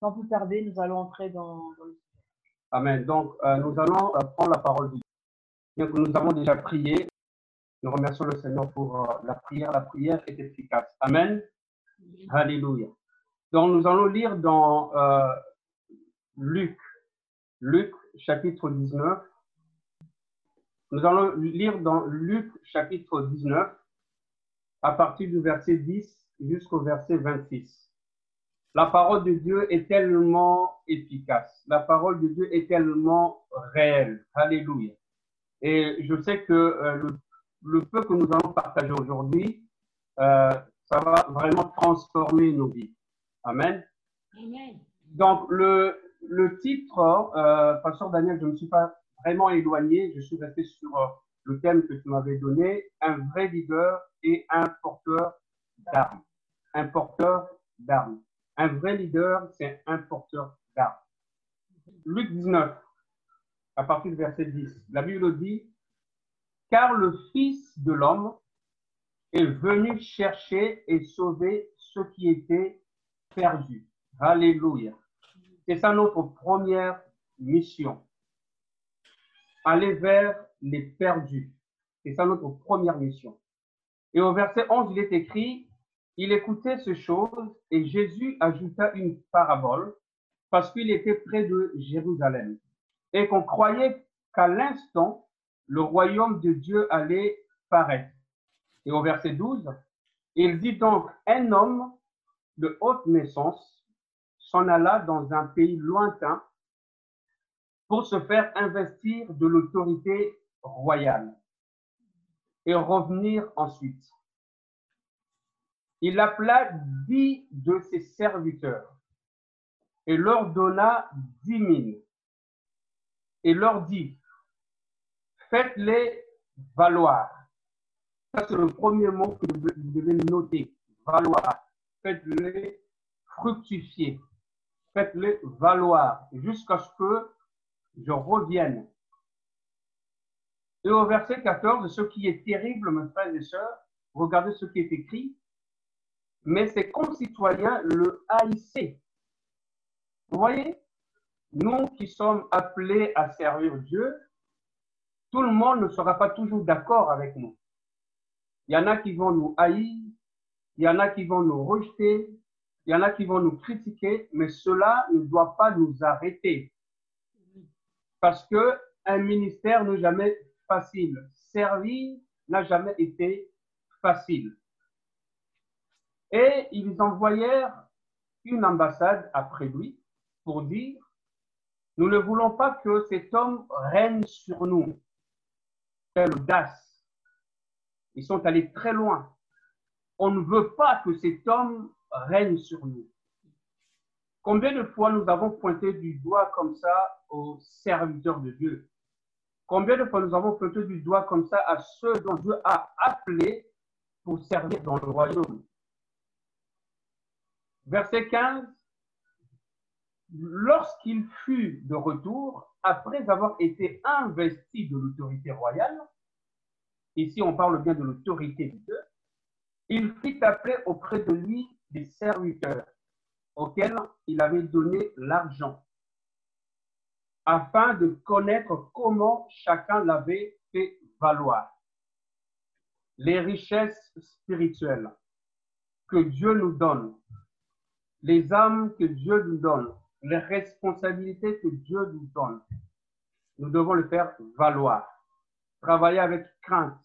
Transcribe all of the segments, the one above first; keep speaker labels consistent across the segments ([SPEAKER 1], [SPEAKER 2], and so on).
[SPEAKER 1] Sans plus tarder, nous allons entrer dans, dans le sujet.
[SPEAKER 2] Amen. Donc, euh, nous allons euh, prendre la parole de Dieu. Bien que nous avons déjà prié, nous remercions le Seigneur pour euh, la prière. La prière est efficace. Amen. Alléluia. Donc, nous allons lire dans euh, Luc, Luc chapitre 19. Nous allons lire dans Luc chapitre 19 à partir du verset 10 jusqu'au verset 26. La parole de Dieu est tellement efficace. La parole de Dieu est tellement réelle. Alléluia. Et je sais que euh, le, le, peu que nous allons partager aujourd'hui, euh, ça va vraiment transformer nos vies. Amen.
[SPEAKER 1] Amen.
[SPEAKER 2] Donc, le, le titre, euh, Pasteur Daniel, je ne me suis pas vraiment éloigné. Je suis resté sur euh, le thème que tu m'avais donné, un vrai leader et un porteur d'armes. Un porteur d'armes. Un vrai leader, c'est un porteur d'armes. Luc 19, à partir du verset 10, la Bible dit, car le Fils de l'homme est venu chercher et sauver ceux qui étaient perdus. Alléluia. C'est ça notre première mission. Aller vers les perdus. C'est ça notre première mission. Et au verset 11, il est écrit, il écoutait ces choses et Jésus ajouta une parabole parce qu'il était près de Jérusalem et qu'on croyait qu'à l'instant, le royaume de Dieu allait paraître. Et au verset 12, il dit donc, un homme de haute naissance s'en alla dans un pays lointain pour se faire investir de l'autorité royale et revenir ensuite. Il appela dix de ses serviteurs et leur donna dix mille et leur dit, faites-les valoir. Ça, c'est le premier mot que vous devez noter. Valoir. Faites-les fructifier. Faites-les valoir jusqu'à ce que je revienne. Et au verset 14, ce qui est terrible, mes frères et sœurs, regardez ce qui est écrit. Mais ses concitoyens le haïssaient. Vous voyez, nous qui sommes appelés à servir Dieu, tout le monde ne sera pas toujours d'accord avec nous. Il y en a qui vont nous haïr, il y en a qui vont nous rejeter, il y en a qui vont nous critiquer, mais cela ne doit pas nous arrêter. Parce que un ministère n'est jamais facile. Servir n'a jamais été facile. Et ils envoyèrent une ambassade après lui pour dire, nous ne voulons pas que cet homme règne sur nous. Quelle audace. Ils sont allés très loin. On ne veut pas que cet homme règne sur nous. Combien de fois nous avons pointé du doigt comme ça aux serviteurs de Dieu? Combien de fois nous avons pointé du doigt comme ça à ceux dont Dieu a appelé pour servir dans le royaume? Verset 15. Lorsqu'il fut de retour, après avoir été investi de l'autorité royale, ici on parle bien de l'autorité de Dieu, il fit appeler auprès de lui des serviteurs auxquels il avait donné l'argent, afin de connaître comment chacun l'avait fait valoir. Les richesses spirituelles que Dieu nous donne, les âmes que Dieu nous donne, les responsabilités que Dieu nous donne, nous devons le faire valoir. Travailler avec crainte,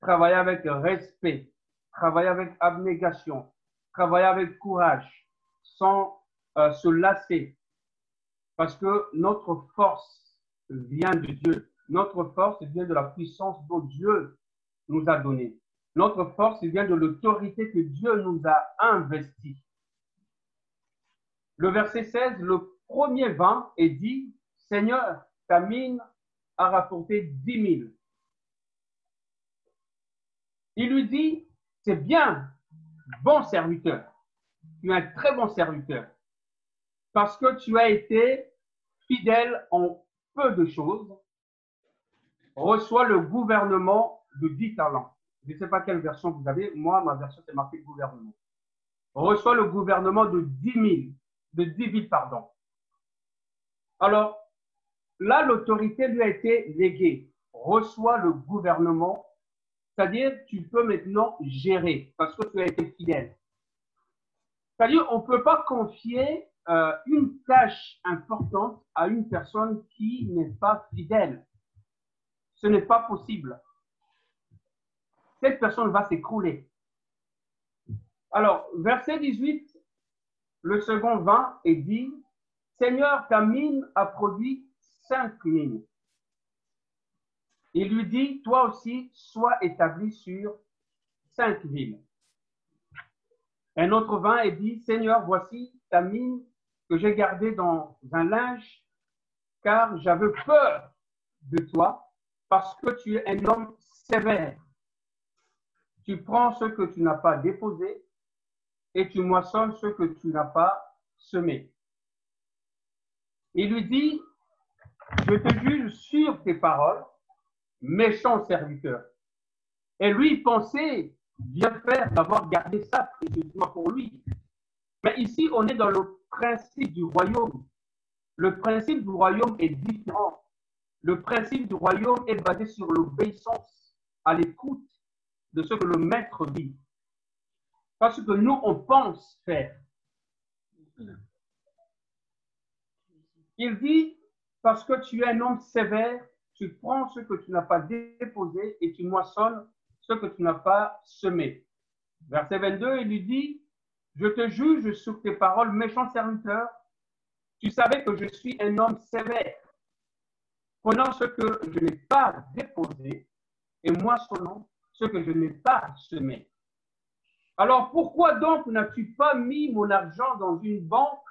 [SPEAKER 2] travailler avec respect, travailler avec abnégation, travailler avec courage, sans euh, se lasser, parce que notre force vient de Dieu. Notre force vient de la puissance dont Dieu nous a donnée. Notre force vient de l'autorité que Dieu nous a investie. Le verset 16, le premier vin est dit, Seigneur, ta mine a rapporté dix mille. Il lui dit, c'est bien, bon serviteur. Tu es un très bon serviteur. Parce que tu as été fidèle en peu de choses. Reçois le gouvernement de dix talents. Je ne sais pas quelle version vous avez. Moi, ma version, c'est marqué gouvernement. Reçois le gouvernement de dix mille. De 10 villes, pardon. Alors, là, l'autorité lui a été léguée, reçoit le gouvernement, c'est-à-dire tu peux maintenant gérer parce que tu as été fidèle. C'est-à-dire, on ne peut pas confier euh, une tâche importante à une personne qui n'est pas fidèle. Ce n'est pas possible. Cette personne va s'écrouler. Alors, verset 18, le second 20 est dit, Seigneur, ta mine a produit cinq mines. Il lui dit, toi aussi, sois établi sur cinq villes. Un autre vin est dit, Seigneur, voici ta mine que j'ai gardée dans un linge, car j'avais peur de toi, parce que tu es un homme sévère. Tu prends ce que tu n'as pas déposé et tu moissonnes ce que tu n'as pas semé. Il lui dit, je te juge sur tes paroles, méchant serviteur. Et lui, pensait bien faire d'avoir gardé ça précieusement pour lui. Mais ici, on est dans le principe du royaume. Le principe du royaume est différent. Le principe du royaume est basé sur l'obéissance, à l'écoute de ce que le maître dit. Pas ce que nous, on pense faire. Il dit, parce que tu es un homme sévère, tu prends ce que tu n'as pas déposé et tu moissonnes ce que tu n'as pas semé. Verset 22, il lui dit, je te juge sur tes paroles, méchant serviteur. Tu savais que je suis un homme sévère, prenant ce que je n'ai pas déposé et moissonnant ce que je n'ai pas semé. Alors pourquoi donc n'as-tu pas mis mon argent dans une banque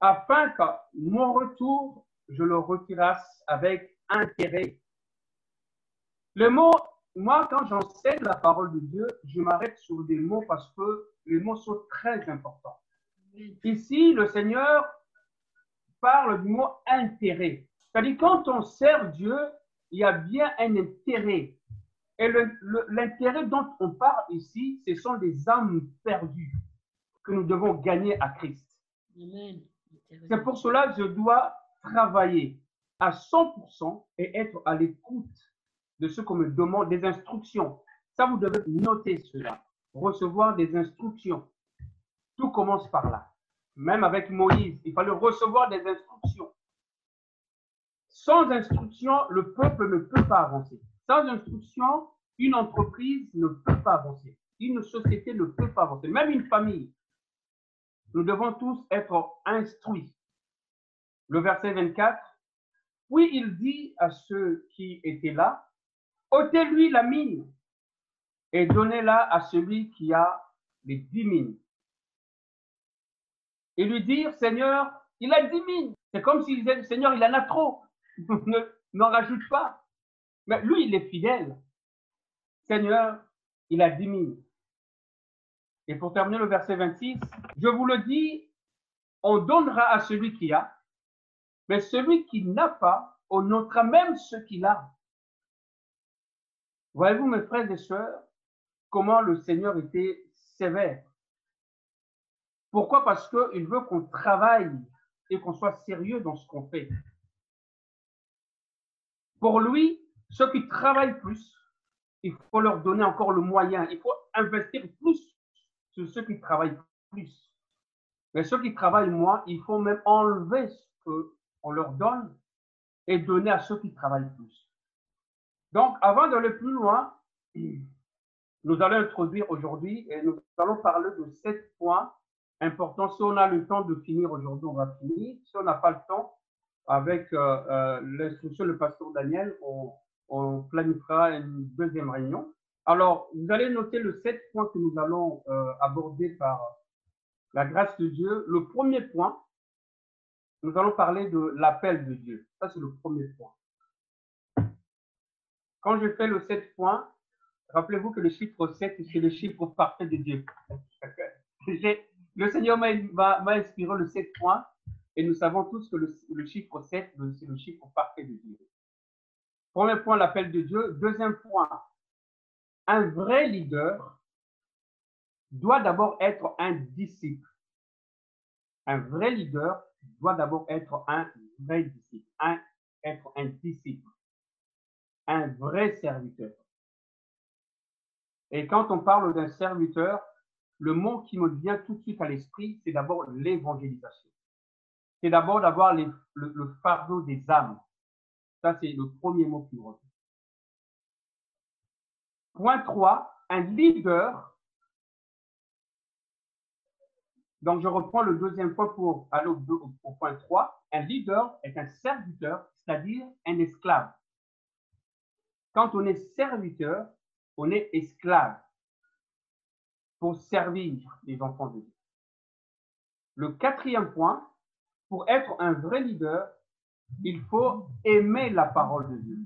[SPEAKER 2] afin qu'à mon retour, je le retirasse avec intérêt? Le mot, moi, quand j'enseigne la parole de Dieu, je m'arrête sur des mots parce que les mots sont très importants. Ici, le Seigneur parle du mot intérêt. C'est-à-dire, quand on sert Dieu, il y a bien un intérêt. Et l'intérêt dont on parle ici, ce sont des âmes perdues que nous devons gagner à Christ. C'est pour cela que je dois travailler à 100% et être à l'écoute de ce qu'on me demande, des instructions. Ça, vous devez noter cela. Recevoir des instructions. Tout commence par là. Même avec Moïse, il fallait recevoir des instructions. Sans instruction, le peuple ne peut pas avancer. Sans instruction, une entreprise ne peut pas avancer. Une société ne peut pas avancer. Même une famille. Nous devons tous être instruits. Le verset 24, puis il dit à ceux qui étaient là, ôtez-lui la mine et donnez-la à celui qui a les dix mines. Et lui dire, Seigneur, il a dix mines. C'est comme s'il disait, Seigneur, il en a trop. N'en rajoute pas. Mais lui, il est fidèle. Seigneur, il a dix mines. Et pour terminer le verset 26, je vous le dis, on donnera à celui qui a, mais celui qui n'a pas, on notera même ce qu'il a. Voyez-vous, mes frères et sœurs, comment le Seigneur était sévère. Pourquoi? Parce qu'il veut qu'on travaille et qu'on soit sérieux dans ce qu'on fait. Pour lui, ceux qui travaillent plus, il faut leur donner encore le moyen. Il faut investir plus sur ceux qui travaillent plus. Mais ceux qui travaillent moins, il faut même enlever ce que on leur donne et donner à ceux qui travaillent plus. Donc, avant d'aller plus loin, nous allons introduire aujourd'hui et nous allons parler de sept points importants. Si on a le temps de finir aujourd'hui, on va finir. Si on n'a pas le temps, avec euh, euh, l'instruction du pasteur Daniel, on, on, planifiera une deuxième réunion. Alors, vous allez noter le sept points que nous allons euh, aborder par la grâce de Dieu. Le premier point, nous allons parler de l'appel de Dieu. Ça, c'est le premier point. Quand je fais le 7 points, rappelez-vous que le chiffre 7, c'est le chiffre parfait de Dieu. Le Seigneur m'a inspiré le 7 points et nous savons tous que le, chiffre 7, c'est le chiffre parfait de Dieu. Premier point, l'appel de Dieu. Deuxième point, un vrai leader doit d'abord être un disciple. Un vrai leader doit d'abord être un vrai disciple, un, être un disciple, un vrai serviteur. Et quand on parle d'un serviteur, le mot qui me vient tout de suite à l'esprit, c'est d'abord l'évangélisation. C'est d'abord d'avoir le, le, fardeau des âmes. Ça, c'est le premier mot qui. Point 3, un leader. Donc, je reprends le deuxième point pour aller au, au point 3. Un leader est un serviteur, c'est-à-dire un esclave. Quand on est serviteur, on est esclave pour servir les enfants de Dieu. Le quatrième point, pour être un vrai leader, il faut aimer la parole de Dieu.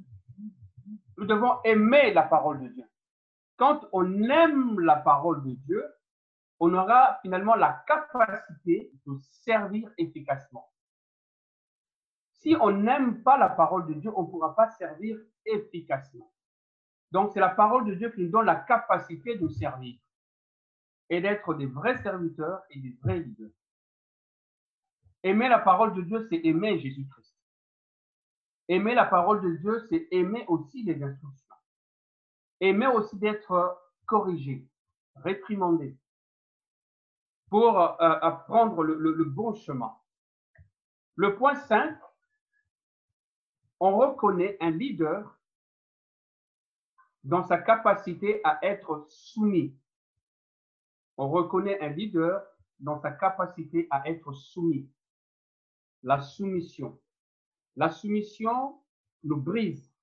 [SPEAKER 2] Nous devons aimer la parole de Dieu. Quand on aime la parole de Dieu, on aura finalement la capacité de servir efficacement. Si on n'aime pas la parole de Dieu, on ne pourra pas servir efficacement. Donc, c'est la parole de Dieu qui nous donne la capacité de servir et d'être des vrais serviteurs et des vrais leaders. Aimer la parole de Dieu, c'est aimer Jésus-Christ. Aimer la parole de Dieu, c'est aimer aussi les instructions. Aimer aussi d'être corrigé, réprimandé, pour euh, apprendre le, le bon chemin. Le point 5, on reconnaît un leader dans sa capacité à être soumis. On reconnaît un leader dans sa capacité à être soumis. La soumission. La soumission nous brise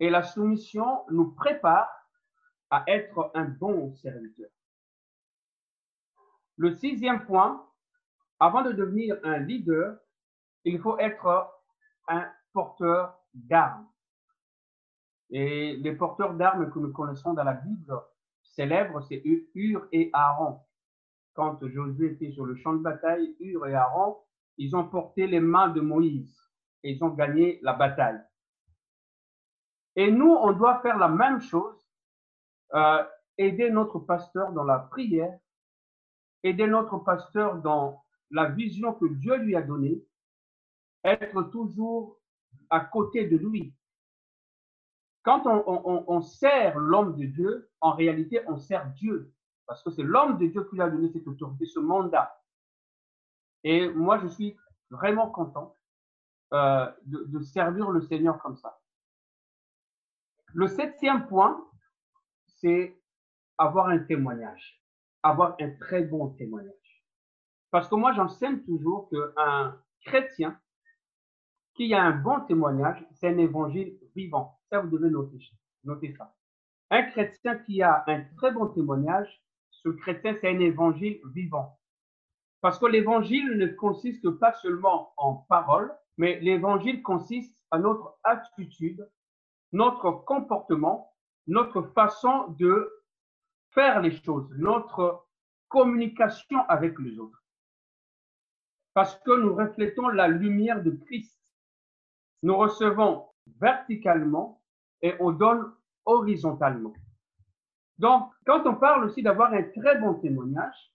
[SPEAKER 2] et la soumission nous prépare à être un bon serviteur. Le sixième point, avant de devenir un leader, il faut être un porteur d'armes. Et les porteurs d'armes que nous connaissons dans la Bible célèbres, c'est Hur et Aaron. Quand Josué était sur le champ de bataille, Hur et Aaron, ils ont porté les mains de Moïse ils ont gagné la bataille. Et nous, on doit faire la même chose, euh, aider notre pasteur dans la prière, aider notre pasteur dans la vision que Dieu lui a donnée, être toujours à côté de lui, quand on, sert l'homme de Dieu, en réalité, on sert Dieu. Parce que c'est l'homme de Dieu qui lui a donné cette autorité, ce mandat. Et moi, je suis vraiment content euh, de, servir le Seigneur comme ça. Le septième point, c'est avoir un témoignage, avoir un très bon témoignage. Parce que moi, j'enseigne toujours qu'un chrétien qui a un bon témoignage, c'est un évangile vivant. Ça, vous devez noter, noter ça. Un chrétien qui a un très bon témoignage, ce chrétien, c'est un évangile vivant. Parce que l'évangile ne consiste pas seulement en paroles, mais l'évangile consiste à notre attitude, notre comportement, notre façon de faire les choses, notre communication avec les autres. Parce que nous reflétons la lumière de Christ. Nous recevons verticalement et on donne horizontalement. Donc, quand on parle aussi d'avoir un très bon témoignage,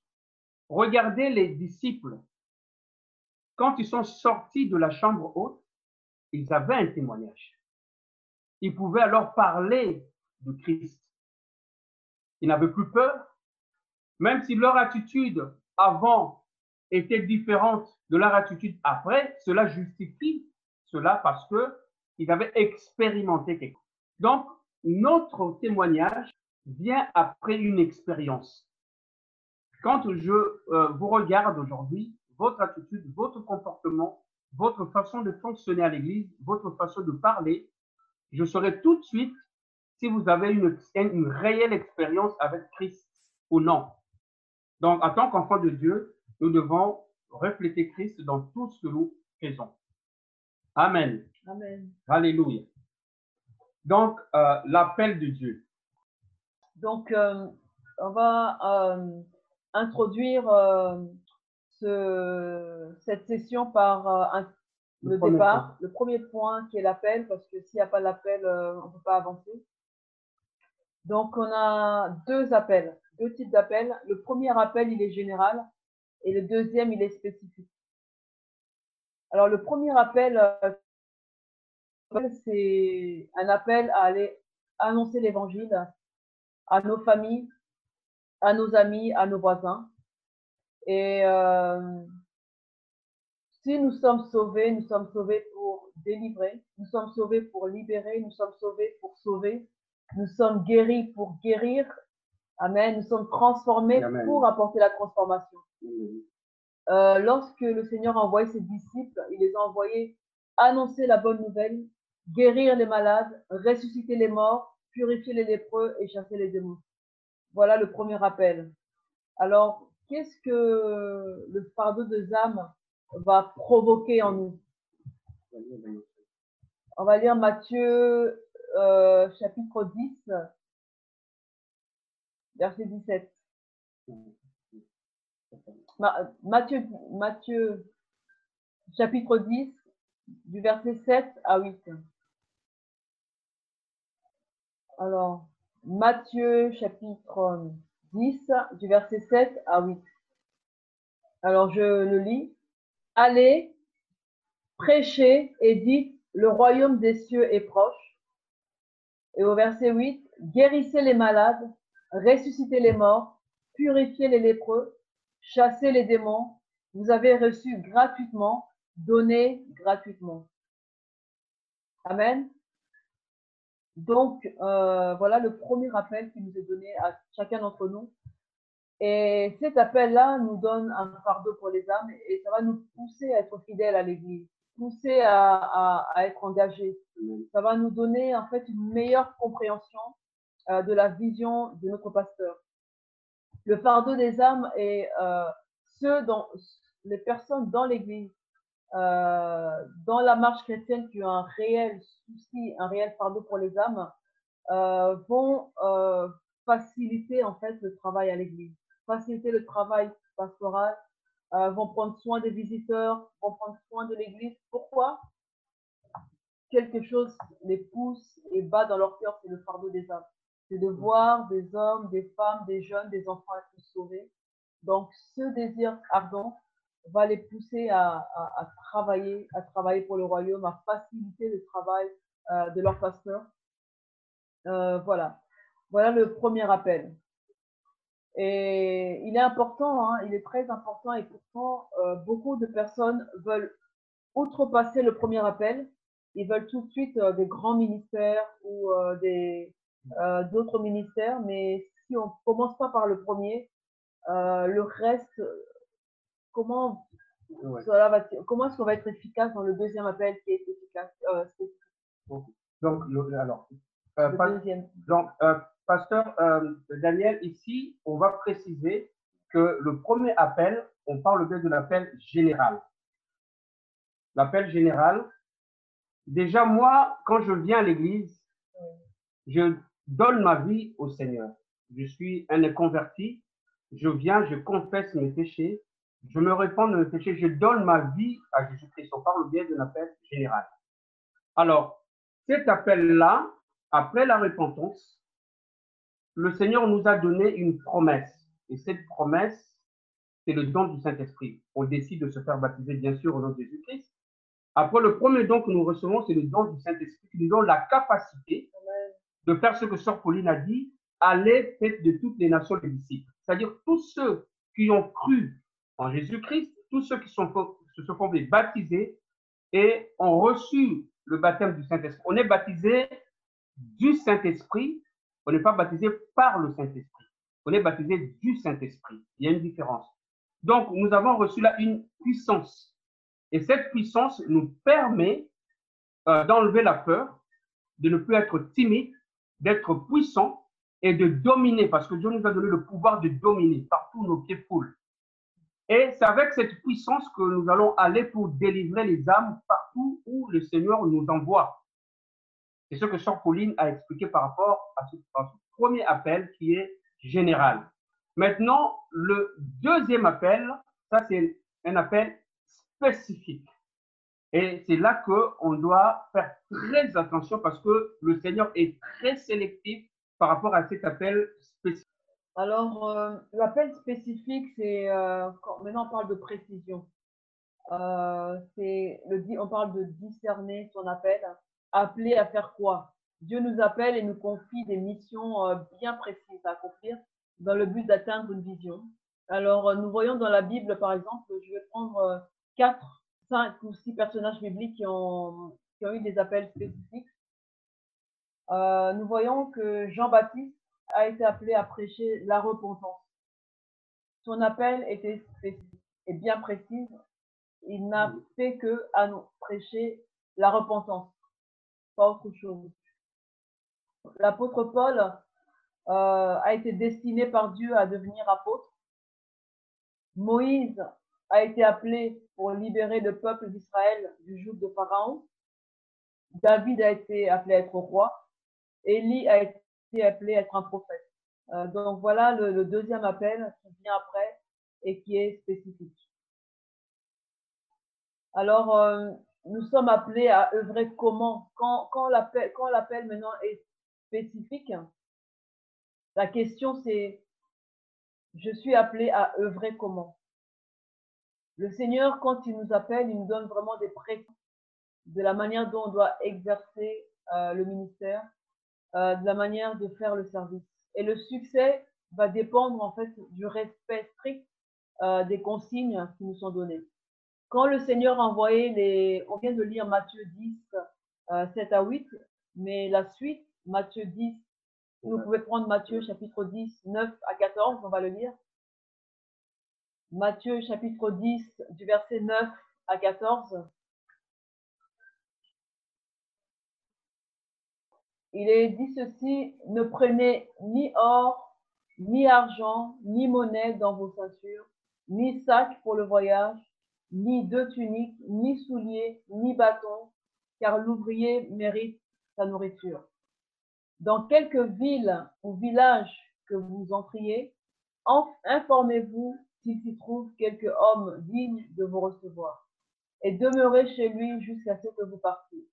[SPEAKER 2] regardez les disciples. Quand ils sont sortis de la chambre haute, ils avaient un témoignage. Ils pouvaient alors parler de Christ. Ils n'avaient plus peur, même si leur attitude avant était différente de leur attitude après, cela justifie cela parce que ils avaient expérimenté quelque chose. Donc, notre témoignage vient après une expérience. Quand je euh, vous regarde aujourd'hui, votre attitude, votre comportement, votre façon de fonctionner à l'église, votre façon de parler, je saurai tout de suite si vous avez une, une réelle expérience avec Christ ou non. Donc, en tant qu'enfant de Dieu, nous devons refléter Christ dans tout ce que nous faisons. Amen.
[SPEAKER 1] Amen.
[SPEAKER 2] Alléluia. Donc, euh, l'appel de Dieu.
[SPEAKER 1] Donc, euh, on va euh, introduire ce, cette session par un, le, départ, le premier point qui est l'appel, parce que s'il n'y a pas l'appel, on ne peut pas avancer. Donc, on a deux appels, deux types d'appels. Le premier appel, il est général. et le deuxième, il est spécifique. Alors, le premier appel, euh, c'est un appel à aller annoncer l'évangile à nos familles, à nos amis, à nos voisins. Et euh, si nous sommes sauvés, nous sommes sauvés pour délivrer, nous sommes sauvés pour libérer, nous sommes sauvés pour sauver, nous sommes guéris pour guérir. Amen. Nous sommes transformés pour apporter la transformation. Euh, lorsque le Seigneur a envoyé ses disciples, il les a envoyés annoncer la bonne nouvelle, guérir les malades, ressusciter les morts, purifier les lépreux et chasser les démons. Voilà le premier appel. Alors, qu'est-ce que le fardeau de âme va provoquer en nous? On va lire Matthieu euh, chapitre 10, verset 17. Matthieu, Matthieu chapitre 10, du verset 7 à 8. Alors, Matthieu chapitre 10, du verset 7 à 8. Alors, je le lis. Allez, prêchez et dites, le royaume des cieux est proche. Et au verset 8, guérissez les malades, ressuscitez les morts, purifiez les lépreux, chassez les démons. Vous avez reçu gratuitement, donnez gratuitement. Amen. Donc, euh, voilà le premier appel qui nous est donné à chacun d'entre nous. Et cet appel-là nous donne un fardeau pour les âmes et ça va nous pousser à être fidèles à l'Église, pousser à, être engagés. Ça va nous donner en fait une meilleure compréhension euh, de la vision de notre pasteur. Le fardeau des âmes est euh, ceux dont les personnes dans l'Église, euh, dans la marche chrétienne qui ont un réel souci, un réel fardeau pour les âmes, vont faciliter en fait le travail à l'Église faciliter le travail pastoral, euh, vont prendre soin des visiteurs, vont prendre soin de l'Église. Pourquoi? Quelque chose les pousse et bat dans leur cœur, c'est le fardeau des âmes. C'est de voir des hommes, des femmes, des jeunes, des enfants être sauvés. Donc, ce désir ardent va les pousser à, travailler, à travailler pour le royaume, à faciliter le travail euh, de leur pasteur. Euh, voilà. Voilà le premier appel. Et il est important, hein, il est très important et pourtant euh, beaucoup de personnes veulent outrepasser le premier appel. Ils veulent tout de suite euh, des grands ministères ou des d'autres ministères, mais si on commence pas par le premier, le reste, comment cela va, comment est-ce qu'on va être efficace dans le deuxième appel qui est efficace
[SPEAKER 2] Donc, alors, le deuxième. donc pasteur euh, Daniel, ici, on va préciser que le premier appel, on parle bien de l'appel général. L'appel général, déjà moi, quand je viens à l'église, je donne ma vie au Seigneur. Je suis un converti, je viens, je confesse mes péchés, je me répands de mes péchés, je donne ma vie à Jésus-Christ. On parle bien d'un appel général. Alors, cet appel-là, après la repentance, le Seigneur nous a donné une promesse. Et cette promesse, c'est le don du Saint-Esprit. On décide de se faire baptiser, bien sûr, au nom de Jésus-Christ. Après, le premier don que nous recevons, c'est le don du Saint-Esprit qui nous donne la capacité de faire ce que Sœur Pauline a dit, aller faire de toutes les nations les disciples. C'est-à-dire tous ceux qui ont cru en Jésus-Christ, tous ceux qui se sont fait baptiser et ont reçu le baptême du Saint-Esprit. On est baptisé du Saint-Esprit on n'est pas baptisé par le Saint-Esprit. On est baptisé du Saint-Esprit. Il y a une différence. Donc, nous avons reçu là une puissance. Et cette puissance nous permet euh, d'enlever la peur, de ne plus être timide, d'être puissant et de dominer, parce que Dieu nous a donné le pouvoir de dominer partout nos pieds foulent. Et c'est avec cette puissance que nous allons aller pour délivrer les âmes partout où le Seigneur nous envoie. C'est ce que Sœur Pauline a expliqué par rapport à ce, premier appel qui est général. Maintenant, le deuxième appel, ça c'est un appel spécifique. Et c'est là qu'on doit faire très attention parce que le Seigneur est très sélectif par rapport à cet appel spécifique.
[SPEAKER 1] Alors, euh, l'appel spécifique, c'est euh, maintenant on parle de précision. Euh, le on parle de discerner son appel. Appeler à faire quoi Dieu nous appelle et nous confie des missions euh, bien précises à accomplir dans le but d'atteindre une vision. Alors, euh, nous voyons dans la Bible, par exemple, je vais prendre euh, quatre, cinq ou six personnages bibliques qui ont, qui ont eu des appels spécifiques. Nous voyons que Jean-Baptiste a été appelé à prêcher la repentance. Son appel était spécifique et bien précis. Il n'a fait que à nous prêcher la repentance, pas autre chose. L'apôtre Paul euh, a été destiné par Dieu à devenir apôtre. Moïse a été appelé pour libérer le peuple d'Israël du joug de Pharaon. David a été appelé à être roi. Élie a été appelé à être un prophète. Euh, donc voilà le, deuxième appel qui vient après et qui est spécifique. Alors, euh, nous sommes appelés à œuvrer comment? Quand, quand l'appel quand l'appel maintenant est spécifique, la question c'est, je suis appelé à œuvrer comment? Le Seigneur, quand il nous appelle, il nous donne vraiment des précisions de la manière dont on doit exercer euh, le ministère, euh, de la manière de faire le service. Et le succès va dépendre en fait du respect strict euh, des consignes qui nous sont données. Quand le Seigneur a envoyé les, on vient de lire Matthieu 10, euh, 7 à 8, mais la suite, Matthieu 10, vous pouvez prendre Matthieu chapitre 10, 9 à 14, on va le lire. Matthieu chapitre 10, du verset 9 à 14. Il est dit ceci, ne prenez ni or, ni argent, ni monnaie dans vos ceintures, ni sac pour le voyage, ni deux tuniques, ni souliers, ni bâtons, car l'ouvrier mérite sa nourriture. Dans quelque ville ou village que vous entriez, informez-vous s'il s'y trouve quelque homme digne de vous recevoir, et demeurez chez lui jusqu'à ce que vous partiez.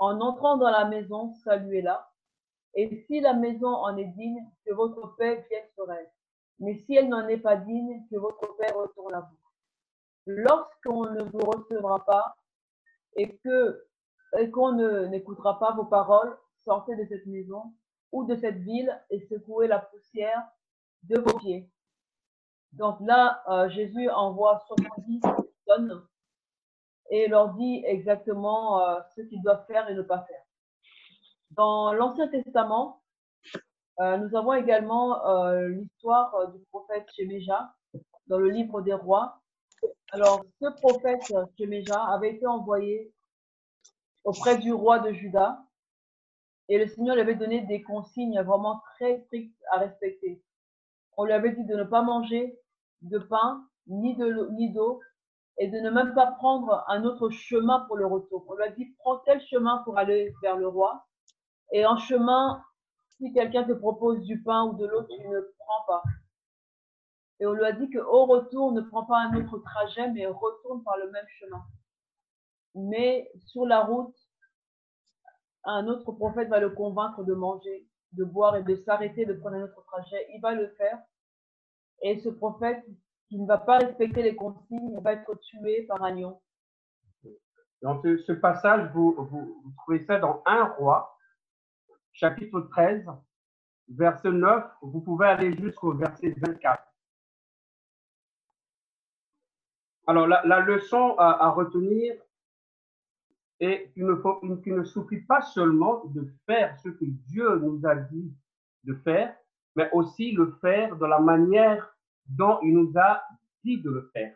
[SPEAKER 1] En entrant dans la maison, saluez-la. Et si la maison en est digne, que votre Père vienne sur elle. Mais si elle n'en est pas digne, que votre Père retourne à vous. Lorsqu'on ne vous recevra pas et que qu'on n'écoutera pas vos paroles, sortez de cette maison ou de cette ville et secouez la poussière de vos pieds. Donc là, euh, Jésus envoie 70 personnes et leur dit exactement euh, ce qu'ils doivent faire et ne pas faire. Dans l'Ancien Testament, euh, nous avons également euh, l'histoire du prophète Shemeja dans le livre des rois. Alors, ce prophète Shemeja avait été envoyé auprès du roi de Juda et le Seigneur lui avait donné des consignes vraiment très strictes à respecter. On lui avait dit de ne pas manger de pain ni de ni d'eau et de ne même pas prendre un autre chemin pour le retour. On lui a dit, prends tel chemin pour aller vers le roi. Et en chemin, si quelqu'un te propose du pain ou de l'eau, tu ne prends pas. Et on lui a dit qu'au retour, ne prends pas un autre trajet, mais retourne par le même chemin. Mais sur la route, un autre prophète va le convaincre de manger, de boire et de s'arrêter de prendre un autre trajet. Il va le faire. Et ce prophète qui ne va pas respecter les consignes va être tué par un lion.
[SPEAKER 2] Dans ce, passage, vous, trouvez ça dans 1 roi, chapitre 13, verset 9, vous pouvez aller jusqu'au verset 24. Alors, la, leçon à, retenir est qu'il ne, qu'il ne suffit pas seulement de faire ce que Dieu nous a dit de faire, mais aussi le faire de la manière dont il nous a dit de le faire.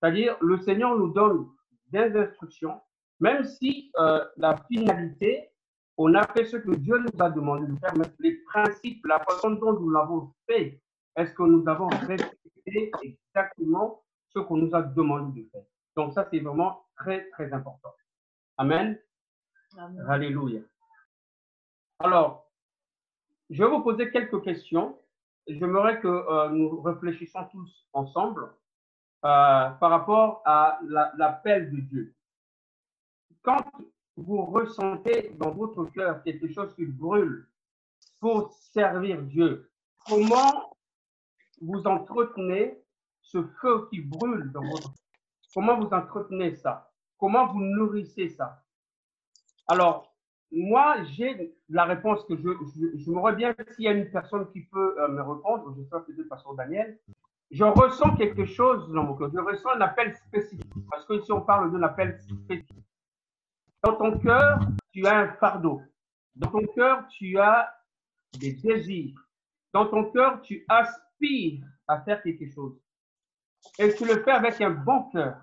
[SPEAKER 2] C'est-à-dire, le Seigneur nous donne des instructions, même si euh, la finalité, on a fait ce que Dieu nous a demandé de faire, mais les principes, la façon dont nous l'avons fait, est-ce que nous avons respecté exactement ce qu'on nous a demandé de faire? Donc ça, c'est vraiment très, très important. Amen. Amen. Alléluia. Alors, je vais vous poser quelques questions j'aimerais que euh, nous réfléchissions tous ensemble euh, par rapport à l'appel la, de Dieu. Quand vous ressentez dans votre cœur quelque chose qui brûle pour servir Dieu, comment vous entretenez ce feu qui brûle dans votre... Comment vous entretenez ça? Comment vous nourrissez ça? Alors, moi, j'ai la réponse que je, je, je bien s'il y a une personne qui peut euh, me répondre, je sais peut-être Pasteur Daniel. Je ressens quelque chose dans mon cœur. Je ressens un appel spécifique. Parce que ici, on parle d'un appel spécifique. Dans ton cœur, tu as un fardeau. Dans ton cœur, tu as des désirs. Dans ton cœur, tu aspires à faire quelque chose. Et tu le fais avec un bon cœur.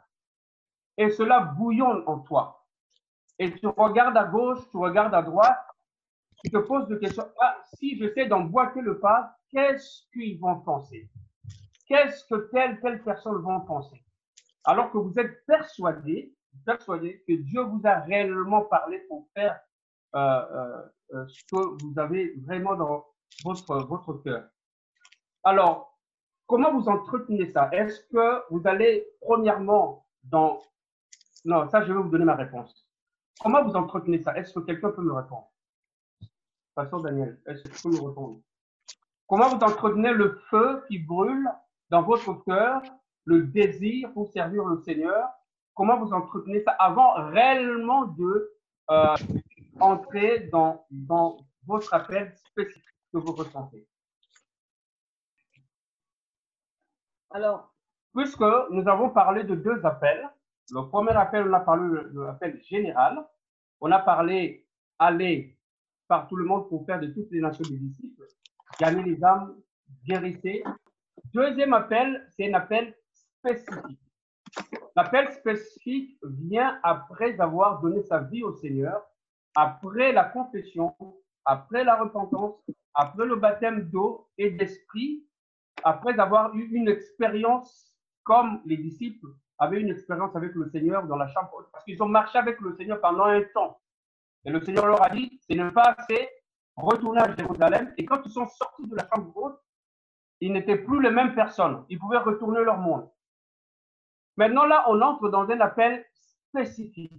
[SPEAKER 2] Et cela bouillonne en toi. Et tu regardes à gauche, tu regardes à droite, tu te poses des questions. Ah, si j'essaie d'emboîter le pas, qu'est-ce qu'ils vont penser? Qu'est-ce que telle, telle personne va penser? Alors que vous êtes persuadé, persuadé que Dieu vous a réellement parlé pour faire euh, euh, euh, ce que vous avez vraiment dans votre, votre cœur. Alors, comment vous entretenez ça? Est-ce que vous allez premièrement dans... Non, ça, je vais vous donner ma réponse. Comment vous entretenez ça? Est-ce que quelqu'un peut me répondre? Pasteur Daniel, est-ce que tu peux me répondre? Comment vous entretenez le feu qui brûle dans votre cœur, le désir pour servir le Seigneur? Comment vous entretenez ça avant réellement de euh, entrer dans, dans votre appel spécifique que vous ressentez?
[SPEAKER 1] Alors,
[SPEAKER 2] puisque nous avons parlé de deux appels, le premier appel, on a parlé de l'appel général. On a parlé aller par tout le monde pour faire de toutes les nations des disciples, gagner les âmes, guérissez. Deuxième appel, c'est un appel spécifique. L'appel spécifique vient après avoir donné sa vie au Seigneur, après la confession, après la repentance, après le baptême d'eau et d'esprit, après avoir eu une expérience comme les disciples avaient une expérience avec le Seigneur dans la chambre parce qu'ils ont marché avec le Seigneur pendant un temps. Et le Seigneur leur a dit, c'est ne pas assez, retourner à Jérusalem. Et quand ils sont sortis de la chambre haute, ils n'étaient plus les mêmes personnes. Ils pouvaient retourner leur monde. Maintenant, là, on entre dans un appel spécifique.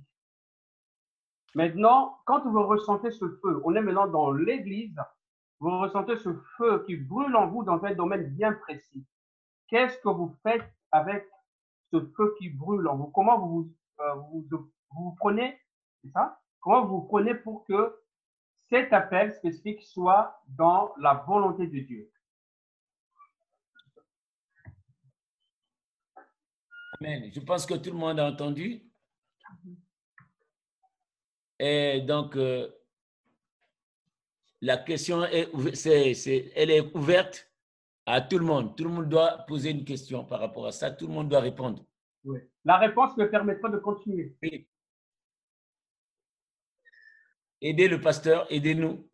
[SPEAKER 2] Maintenant, quand vous ressentez ce feu, on est maintenant dans l'église, vous ressentez ce feu qui brûle en vous dans un domaine bien précis. Qu'est-ce que vous faites avec ce feu qui brûle en vous Comment vous euh, vous, vous, prenez C'est ça? Comment vous, vous prenez pour que cet appel spécifique soit dans la volonté de Dieu?
[SPEAKER 3] Amen. Je pense que tout le monde a entendu. Et donc, euh, la question est, elle est ouverte à tout le monde. Tout le monde doit poser une question par rapport à ça. Tout le monde doit répondre.
[SPEAKER 2] Oui. La réponse me permettra de continuer.
[SPEAKER 3] Oui. Aidez le pasteur, aidez-nous.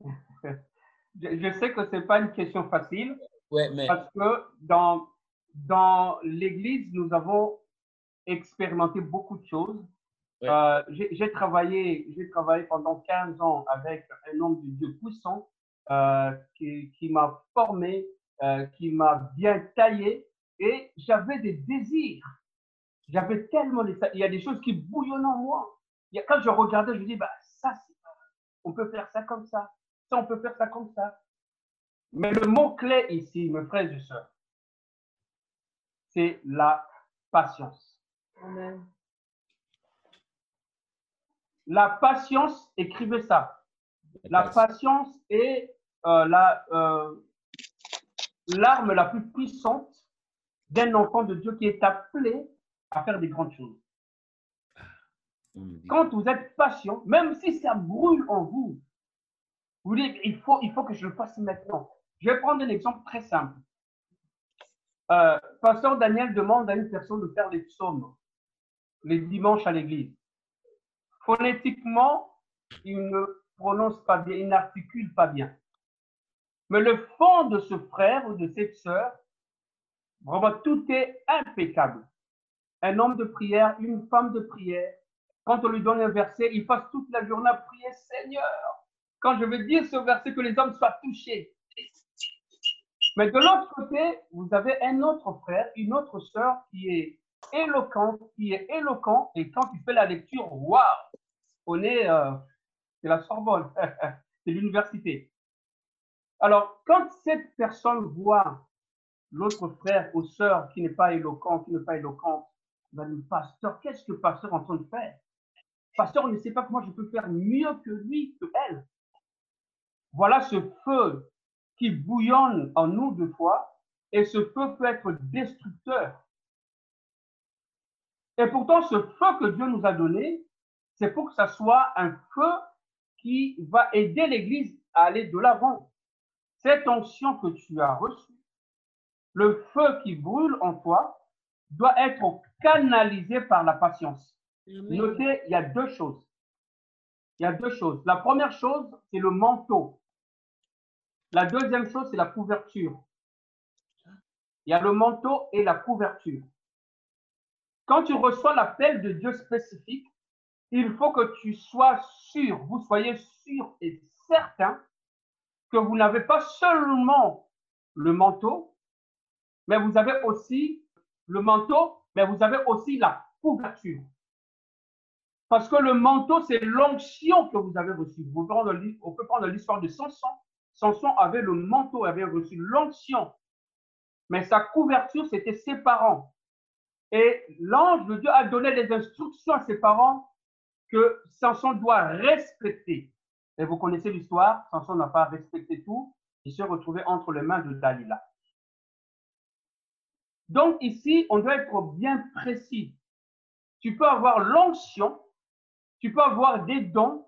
[SPEAKER 2] Je, sais que ce n'est pas une question facile.
[SPEAKER 3] Ouais, mais...
[SPEAKER 2] Parce que dans, dans l'Église, nous avons expérimenté beaucoup de choses. Euh, j'ai travaillé, j'ai travaillé pendant 15 ans avec un homme de Dieu puissant euh, qui, qui m'a formé, euh, qui m'a bien taillé et j'avais des désirs. J'avais tellement des, il y a des choses qui bouillonnent en moi. Il y a, quand je regardais, je me dis, bah, ça, on peut faire ça comme ça. Ça, on peut faire ça comme ça. Mais le mot-clé ici, mes frères et sœurs, c'est la patience.
[SPEAKER 1] Amen.
[SPEAKER 2] La patience, écrivez ça. La patience est euh, la, euh, l'arme la plus puissante d'un enfant de Dieu qui est appelé à faire des grandes choses. Quand vous êtes patient, même si ça brûle en vous, vous dites, il faut, il faut que je le fasse maintenant. Je vais prendre un exemple très simple. Euh, Pasteur Daniel demande à une personne de faire les psaumes les dimanches à l'église. Phonétiquement, il ne prononce pas bien, il n'articule pas bien. Mais le fond de ce frère ou de cette sœur, vraiment, tout est impeccable. Un homme de prière, une femme de prière, quand on lui donne un verset, il passe toute la journée à prier Seigneur. Quand je veux dire ce verset, que les hommes soient touchés. Mais de l'autre côté, vous avez un autre frère, une autre sœur qui est éloquente, qui est éloquent, et quand il fait la lecture, waouh, on est, euh, c'est la Sorbonne. c'est l'université. Alors, quand cette personne voit l'autre frère ou sœur qui n'est pas éloquent, qui n'est pas éloquente, va dire, pasteur, qu'est-ce que pasteur est en train de faire? Pasteur ne sait pas moi je peux faire mieux que lui, que elle. Voilà ce feu qui bouillonne en nous de fois, et ce feu peut être destructeur. Et pourtant, ce feu que Dieu nous a donné, c'est pour que ça soit un feu qui va aider l'Église à aller de l'avant. Cette onction que tu as reçue, le feu qui brûle en toi, doit être canalisé par la patience. Notez, il y a deux choses. Il y a deux choses. La première chose, c'est le manteau. La deuxième chose, c'est la couverture. Il y a le manteau et la couverture. Quand tu reçois l'appel de Dieu spécifique, il faut que tu sois sûr, vous soyez sûr et certain que vous n'avez pas seulement le manteau, mais vous avez aussi le manteau, mais vous avez aussi la couverture. Parce que le manteau, c'est l'onction que vous avez reçue. on peut prendre l'histoire de Samson. Samson avait le manteau, avait reçu l'onction. Mais sa couverture, c'était ses parents. Et l'ange de Dieu a donné des instructions à ses parents que Samson doit respecter. Et vous connaissez l'histoire, Samson n'a pas respecté tout, il s'est retrouvé entre les mains de Dalila. Donc ici, on doit être bien précis. Tu peux avoir l'onction, tu peux avoir des dons,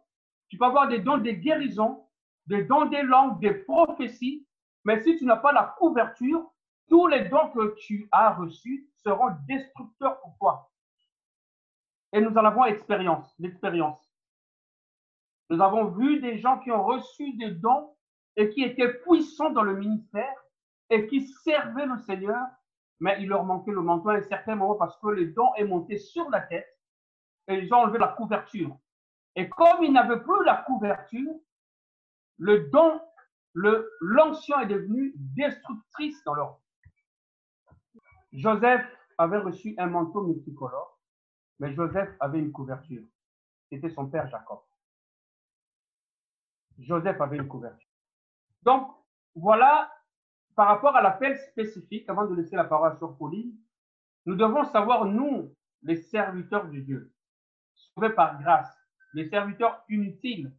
[SPEAKER 2] tu peux avoir des dons des guérisons, des dons des langues, des prophéties, mais si tu n'as pas la couverture, tous les dons que tu as reçus seront destructeurs pour toi. Et nous en avons expérience, l'expérience. Nous avons vu des gens qui ont reçu des dons et qui étaient puissants dans le ministère et qui servaient le Seigneur, mais il leur manquait le manteau à un certain moment parce que le don est monté sur la tête et ils ont enlevé la couverture. Et comme ils n'avaient plus la couverture, le don, l'onction est devenue destructrice dans leur vie. Joseph avait reçu un manteau multicolore mais Joseph avait une couverture. C'était son père Jacob. Joseph avait une couverture. Donc, voilà, par rapport à l'appel spécifique, avant de laisser la parole sur Pauline, nous devons savoir, nous, les serviteurs de Dieu, sauvés par grâce, les serviteurs inutiles,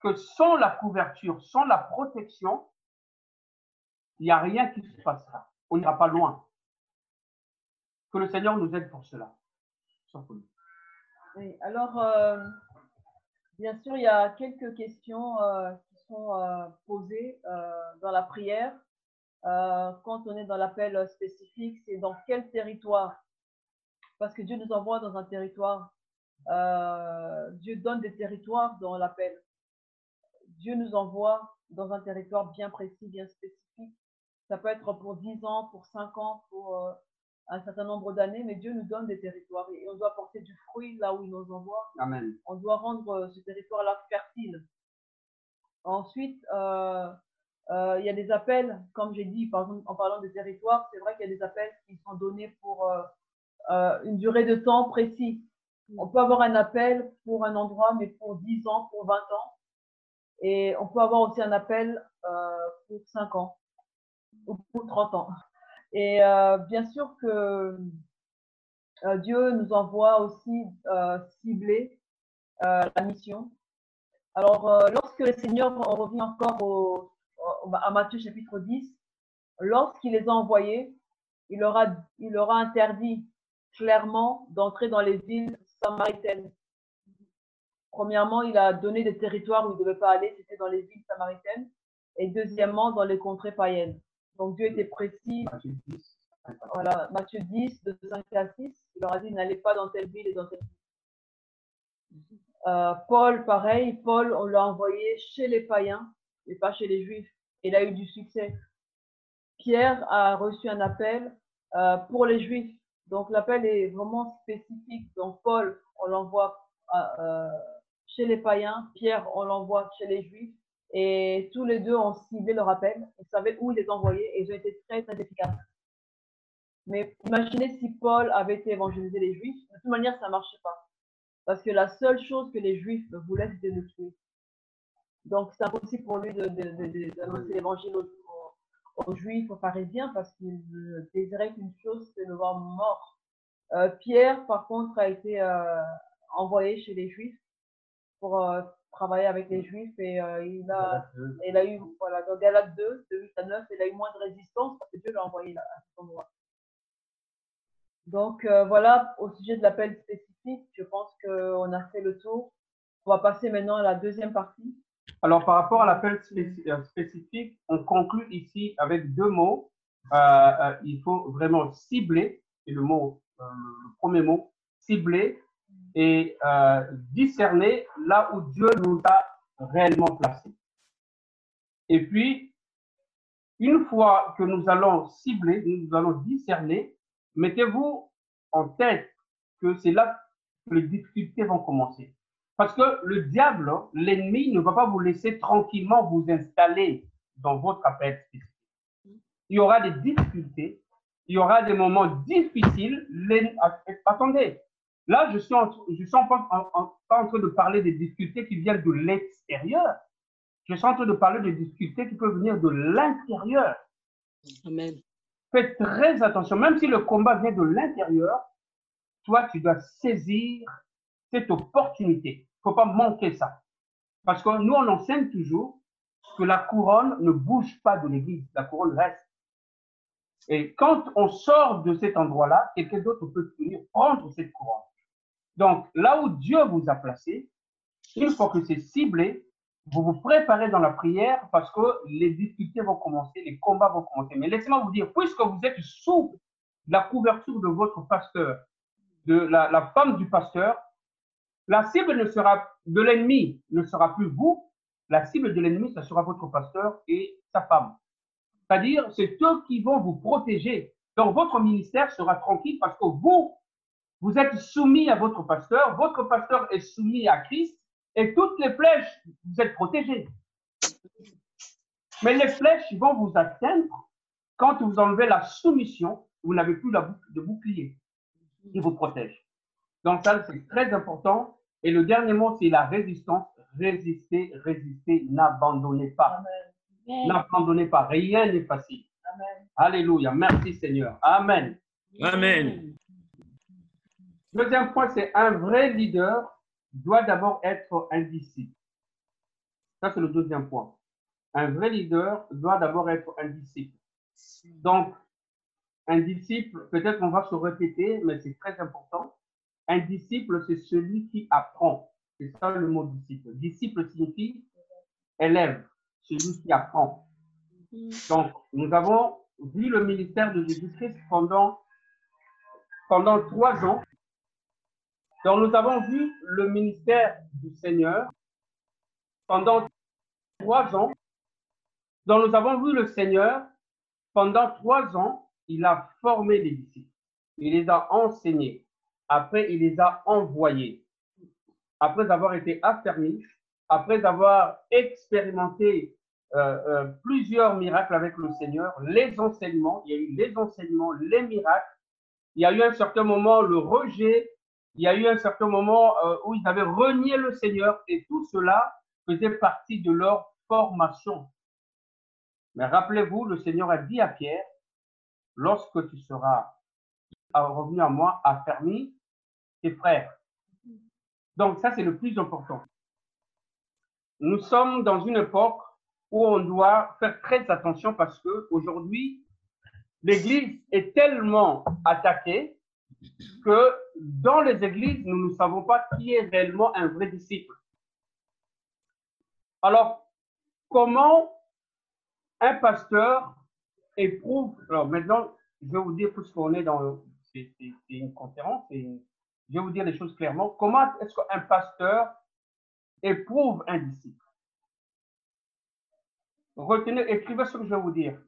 [SPEAKER 2] que sans la couverture, sans la protection, il n'y a rien qui se passera. On n'ira pas loin. Que le Seigneur nous aide pour cela.
[SPEAKER 1] Oui, alors, euh, bien sûr, il y a quelques questions euh, qui sont euh, posées dans la prière. quand on est dans l'appel spécifique, c'est dans quel territoire? Parce que Dieu nous envoie dans un territoire. Dieu donne des territoires dans l'appel. Dieu nous envoie dans un territoire bien précis, bien spécifique. Ça peut être pour 10 ans, pour 5 ans, pour un certain nombre d'années, mais Dieu nous donne des territoires et on doit porter du fruit là où il nous envoie.
[SPEAKER 2] Amen.
[SPEAKER 1] On doit rendre euh, ce territoire-là fertile. Ensuite, euh, euh, il y a des appels, comme j'ai dit, par exemple, en parlant des territoires, c'est vrai qu'il y a des appels qui sont donnés pour une durée de temps précis. On peut avoir un appel pour un endroit, mais pour 10 ans, pour 20 ans. Et on peut avoir aussi un appel pour 5 ans ou pour 30 ans. Et euh, bien sûr que euh, Dieu nous envoie aussi euh, cibler la mission. Alors, lorsque le Seigneur, on revient encore au, à Matthieu chapitre 10, lorsqu'il les a envoyés, il leur a, il leur a interdit clairement d'entrer dans les villes samaritaines. Premièrement, il a donné des territoires où ils ne devaient pas aller, c'était dans les villes samaritaines. Et deuxièmement, dans les contrées païennes. Donc Dieu était précis. Matthieu 10, voilà, Matthieu 10, de 5 à 6, il leur a dit n'allez pas dans telle ville et dans telle ville. Euh, Paul, pareil, Paul, on l'a envoyé chez les païens et pas chez les juifs. Il a eu du succès. Pierre a reçu un appel euh, pour les juifs. Donc l'appel est vraiment spécifique. Donc Paul, on l'envoie euh, chez les païens. Pierre, on l'envoie chez les juifs. Et tous les deux ont ciblé leur appel, ils savaient où ils les envoyaient et ils ont été très, très efficaces. Mais imaginez si Paul avait été évangéliser les Juifs, de toute manière, ça ne marchait pas. Parce que la seule chose que les Juifs voulaient, c'était le tuer. Donc, c'est impossible pour lui d'annoncer l'évangile aux, Juifs, aux pharisiens, parce qu'il désirait qu'une chose, c'est le voir mort. Euh, Pierre, par contre, a été euh, envoyé chez les Juifs pour euh, travailler avec les Juifs et il, a, il a eu, voilà, dans Galate 2, de 8 à 9, il a eu moins de résistance parce que Dieu l'a envoyé là, à cet endroit. Donc voilà, au sujet de l'appel spécifique, je pense qu'on a fait le tour. On va passer maintenant à la deuxième partie.
[SPEAKER 2] Alors, par rapport à l'appel spécifique, on conclut ici avec deux mots. Euh, il faut vraiment cibler, et le mot euh, le premier mot, cibler et euh, discerner là où Dieu nous a réellement placés. Et puis, une fois que nous allons cibler, nous allons discerner, mettez-vous en tête que c'est là que les difficultés vont commencer. Parce que le diable, l'ennemi, ne va pas vous laisser tranquillement vous installer dans votre appel Il y aura des difficultés, il y aura des moments difficiles. Attendez, là, je suis, en, je suis en, pas en train de parler des difficultés qui viennent de l'extérieur. Je suis en train de parler des difficultés qui peuvent venir de l'intérieur.
[SPEAKER 1] Amen.
[SPEAKER 2] Faites très attention, même si le combat vient de l'intérieur, toi, tu dois saisir cette opportunité. Il ne faut pas manquer ça. Parce que nous, on enseigne toujours que la couronne ne bouge pas de l'église, la couronne reste. Et quand on sort de cet endroit-là, quelqu'un d'autre peut venir prendre cette couronne. Donc, là où Dieu vous a placé, une fois que c'est ciblé, vous vous préparez dans la prière parce que les difficultés vont commencer, les combats vont commencer. Mais laissez-moi vous dire, puisque vous êtes sous la couverture de votre pasteur, de la, la femme du pasteur, la cible ne sera de l'ennemi ne sera plus vous, la cible de l'ennemi, ce sera votre pasteur et sa femme. C'est-à-dire, c'est eux qui vont vous protéger. Donc, votre ministère sera tranquille parce que vous, vous êtes soumis à votre pasteur, votre pasteur est soumis à Christ, et toutes les flèches, vous êtes protégés. Mais les flèches vont vous atteindre quand vous enlevez la soumission, vous n'avez plus la de bouclier qui vous protège. Donc ça, c'est très important. Et le dernier mot, c'est la résistance. Résistez, résistez, n'abandonnez pas. N'abandonnez pas, rien n'est facile. Alléluia. Merci Seigneur. Amen.
[SPEAKER 3] Amen.
[SPEAKER 2] Deuxième point, c'est un vrai leader doit d'abord être un disciple. Ça, c'est le deuxième point. Un vrai leader doit d'abord être un disciple. Donc, un disciple, peut-être on va se répéter, mais c'est très important. Un disciple, c'est celui qui apprend. C'est ça le mot disciple. Disciple signifie élève celui qui apprend. Donc, nous avons vu le ministère de Jésus-Christ pendant, pendant trois ans. Donc, nous avons vu le ministère du Seigneur pendant trois ans. Donc, nous avons vu le Seigneur pendant trois ans. Il a formé les disciples. Il les a enseignés. Après, il les a envoyés. Après avoir été affermis, après avoir expérimenté euh, euh, plusieurs miracles avec le Seigneur, les enseignements, il y a eu les enseignements, les miracles, il y a eu un certain moment le rejet, il y a eu un certain moment euh, où ils avaient renié le Seigneur et tout cela faisait partie de leur formation. Mais rappelez-vous, le Seigneur a dit à Pierre, lorsque tu seras revenu à moi, affermi tes frères. Donc ça, c'est le plus important. Nous sommes dans une époque où on doit faire très attention parce que aujourd'hui, l'Église est tellement attaquée que dans les églises, nous ne savons pas qui est réellement un vrai disciple. Alors, comment un pasteur éprouve, alors maintenant, je vais vous dire, puisqu'on est dans, c'est une conférence, et je vais vous dire les choses clairement, comment est-ce qu'un pasteur éprouve un disciple? Retenez, écrivez ce que je vais vous dire.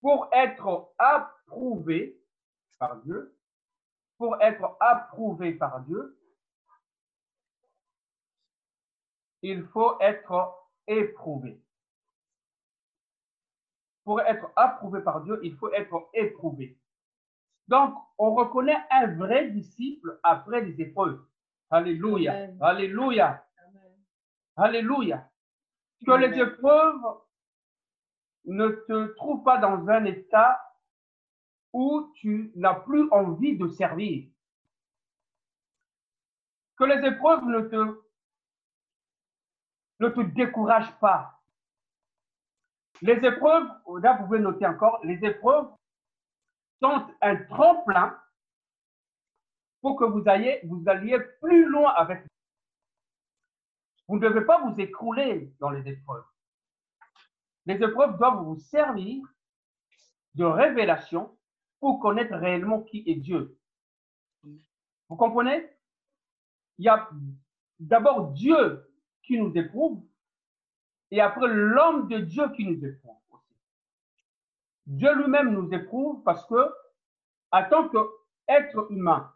[SPEAKER 2] Pour être approuvé par Dieu, pour être approuvé par Dieu, il faut être éprouvé. Pour être approuvé par Dieu, il faut être éprouvé. Donc, on reconnaît un vrai disciple après les épreuves. Alléluia. Alléluia. Alléluia. Que les épreuves ne te trouvent pas dans un état où tu n'as plus envie de servir. Que les épreuves ne te, ne te découragent pas. Les épreuves, là vous pouvez noter encore, les épreuves sont un tremplin pour que vous alliez, vous alliez plus loin avec vous ne devez pas vous écrouler dans les épreuves. Les épreuves doivent vous servir de révélation pour connaître réellement qui est Dieu. Vous comprenez? Il y a d'abord Dieu qui nous éprouve et après l'homme de Dieu qui nous éprouve aussi. Dieu lui-même nous éprouve parce que, en tant qu'être humain,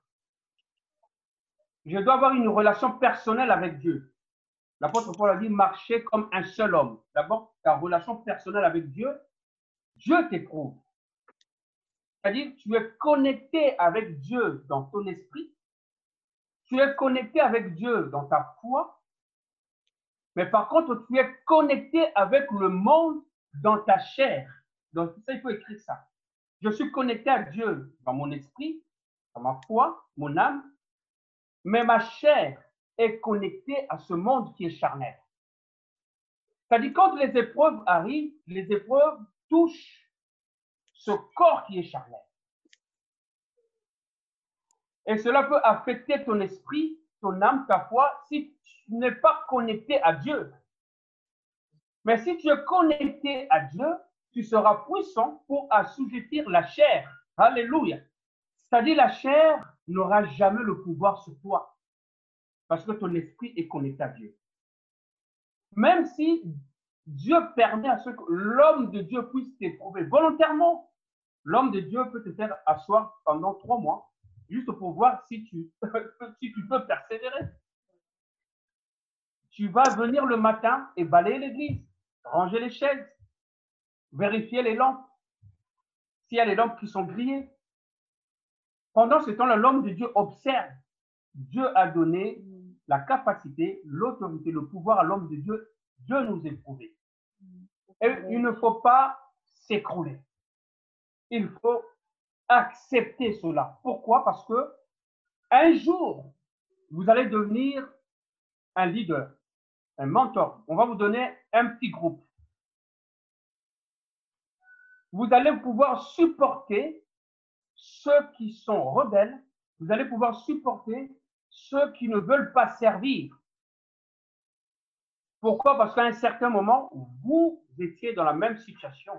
[SPEAKER 2] je dois avoir une relation personnelle avec Dieu. L'apôtre Paul a dit marcher comme un seul homme. D'abord, ta relation personnelle avec Dieu, Dieu t'éprouve. C'est-à-dire, tu es connecté avec Dieu dans ton esprit, tu es connecté avec Dieu dans ta foi, mais par contre, tu es connecté avec le monde dans ta chair. Donc, ça, il faut écrire ça. Je suis connecté à Dieu dans mon esprit, dans ma foi, mon âme, mais ma chair est connecté à ce monde qui est charnel. C'est-à-dire, quand les épreuves arrivent, les épreuves touchent ce corps qui est charnel. Et cela peut affecter ton esprit, ton âme, ta foi, si tu n'es pas connecté à Dieu. Mais si tu es connecté à Dieu, tu seras puissant pour assujettir la chair. Alléluia. C'est-à-dire, la chair n'aura jamais le pouvoir sur toi parce que ton esprit est connecté à Dieu. Même si Dieu permet à ce que l'homme de Dieu puisse t'éprouver volontairement, l'homme de Dieu peut te faire asseoir pendant trois mois, juste pour voir si tu, peux persévérer. Tu vas venir le matin et balayer l'église, ranger les chaises, vérifier les lampes, s'il y a les lampes qui sont grillées. Pendant ce temps-là, l'homme de Dieu observe. Dieu a donné la capacité, l'autorité, le pouvoir à l'homme de Dieu de nous éprouver. Et il ne faut pas s'écrouler. Il faut accepter cela. Pourquoi? Parce que un jour, vous allez devenir un leader, un mentor. On va vous donner un petit groupe. Vous allez pouvoir supporter ceux qui sont rebelles. Vous allez pouvoir supporter ceux qui ne veulent pas servir. Pourquoi? Parce qu'à un certain moment, vous étiez dans la même situation.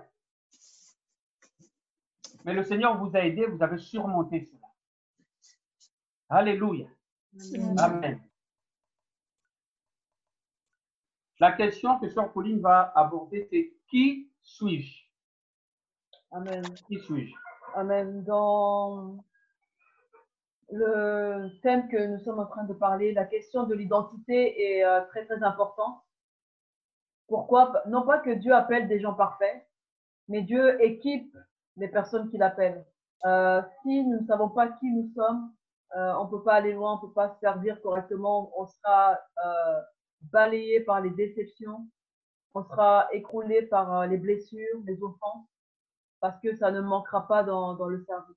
[SPEAKER 2] Mais le Seigneur vous a aidé, vous avez surmonté cela. Alléluia. Amen. La question que Sœur Pauline va aborder, c'est qui suis-je?
[SPEAKER 1] Amen.
[SPEAKER 2] Qui suis-je?
[SPEAKER 1] Amen. Dans le thème que nous sommes en train de parler, la question de l'identité est euh, très très importante. Pourquoi? Non pas que Dieu appelle des gens parfaits, mais Dieu équipe les personnes qu'il appelle. Euh, si nous ne savons pas qui nous sommes, euh, on ne peut pas aller loin, on ne peut pas servir correctement, on sera balayé par les déceptions, on sera écroulé par les blessures, les offenses, parce que ça ne manquera pas dans, dans le service.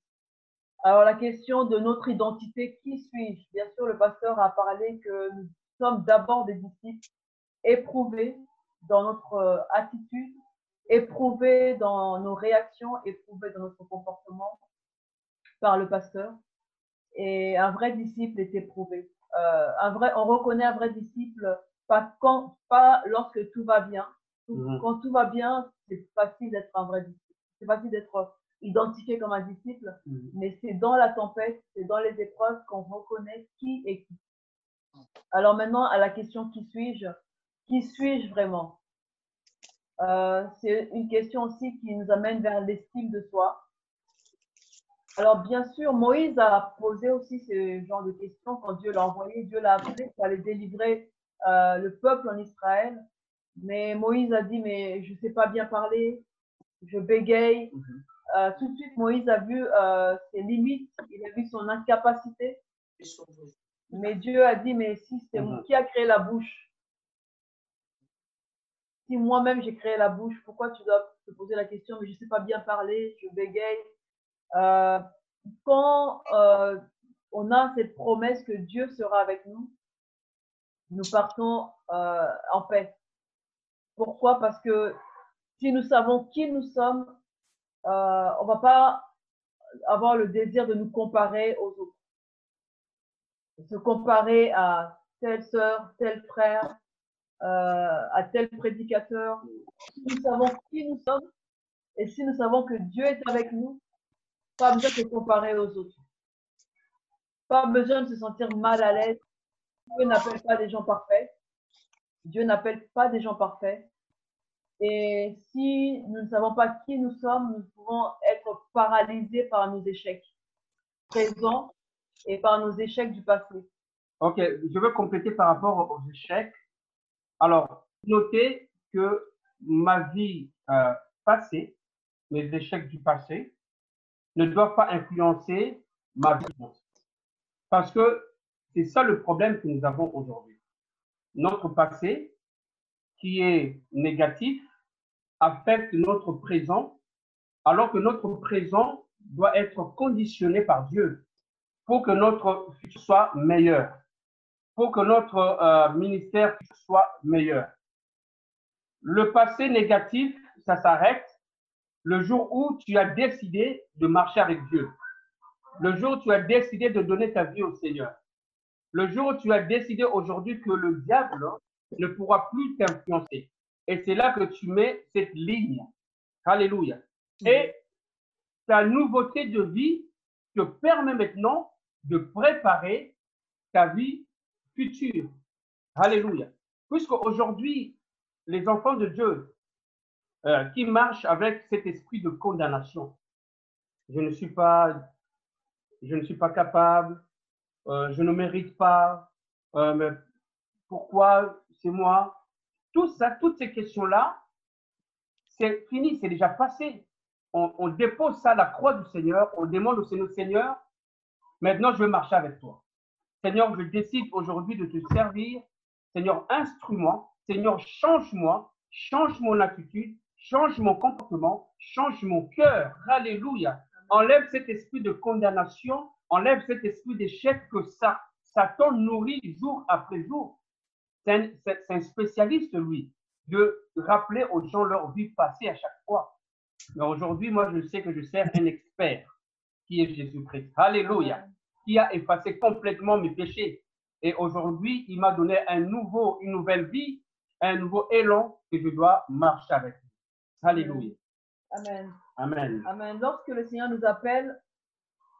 [SPEAKER 1] Alors la question de notre identité, qui suis-je? Bien sûr, le pasteur a parlé que nous sommes d'abord des disciples éprouvés dans notre euh, attitude, éprouvés dans nos réactions, éprouvés dans notre comportement par le pasteur. Et un vrai disciple est éprouvé. Euh, un vrai, on reconnaît un vrai disciple pas, quand, pas lorsque tout va bien. Mmh. Quand tout va bien, c'est facile d'être un vrai disciple. C'est facile d'être identifié comme un disciple, mhm. mais c'est dans la tempête, c'est dans les épreuves qu'on reconnaît qui est qui. Alors maintenant, à la question qui suis-je? Qui suis-je vraiment? Euh, C'est une question aussi qui nous amène vers l'estime de soi. Alors bien sûr, Moïse a posé aussi ce genre de questions quand Dieu l'a envoyé. Dieu l'a appelé pour aller délivrer euh, le peuple en Israël. Mais Moïse a dit, mais je ne sais pas bien parler, je bégaye, mhm. Euh, tout de suite, Moïse a vu ses limites, il a vu son incapacité. Mais Dieu a dit, mais si c'est moi qui a créé la bouche, si moi-même j'ai créé la bouche, pourquoi tu dois te poser la question, mais je ne sais pas bien parler, je bégaye. Euh, quand euh, on a cette promesse que Dieu sera avec nous, nous partons euh, en paix. Pourquoi? Parce que si nous savons qui nous sommes, on ne va pas avoir le désir de nous comparer aux autres. Se comparer à telle sœur, tel frère, à tel prédicateur. Si nous savons qui nous sommes et si nous savons que Dieu est avec nous, pas besoin de se comparer aux autres. Pas besoin de se sentir mal à l'aise. Dieu n'appelle pas des gens parfaits. Dieu n'appelle pas des gens parfaits. Et si nous ne savons pas qui nous sommes, nous pouvons être paralysés par nos échecs présents et par nos échecs du passé.
[SPEAKER 2] Ok, je veux compléter par rapport aux échecs. Alors, notez que ma vie euh, passée, mes échecs du passé, ne doivent pas influencer ma vie. Parce que c'est ça le problème que nous avons aujourd'hui. Notre passé, qui est négatif, affecte notre présent, alors que notre présent doit être conditionné par Dieu pour que notre futur soit meilleur, pour que notre euh, ministère soit meilleur. Le passé négatif, ça s'arrête le jour où tu as décidé de marcher avec Dieu. Le jour où tu as décidé de donner ta vie au Seigneur. Le jour où tu as décidé aujourd'hui que le diable ne pourra plus t'influencer. Et c'est là que tu mets cette ligne. Alléluia. Et ta nouveauté de vie te permet maintenant de préparer ta vie future. Alléluia. Puisque aujourd'hui, les enfants de Dieu euh, qui marchent avec cet esprit de condamnation, je ne suis pas, capable, euh, je ne mérite pas, euh, mais pourquoi c'est moi? Tout ça, toutes ces questions-là, c'est fini, c'est déjà passé. On, dépose ça à la croix du Seigneur, on demande au Seigneur, Seigneur, maintenant je veux marcher avec toi. Seigneur, je décide aujourd'hui de te servir. Seigneur, instruis-moi. Seigneur, change-moi, change mon attitude, change mon comportement, change mon cœur. Alléluia. Enlève cet esprit de condamnation, enlève cet esprit d'échec que ça, Satan nourrit jour après jour. C'est un, un, spécialiste, lui, de rappeler aux gens leur vie passée à chaque fois. Mais aujourd'hui, moi, je sais que je sers un expert qui est Jésus-Christ. Alléluia. Qui a effacé complètement mes péchés. Et aujourd'hui, il m'a donné un nouveau, une nouvelle vie, un nouveau élan que je dois marcher avec lui. Alléluia.
[SPEAKER 1] Amen.
[SPEAKER 2] Amen.
[SPEAKER 1] Amen. Lorsque le Seigneur nous appelle,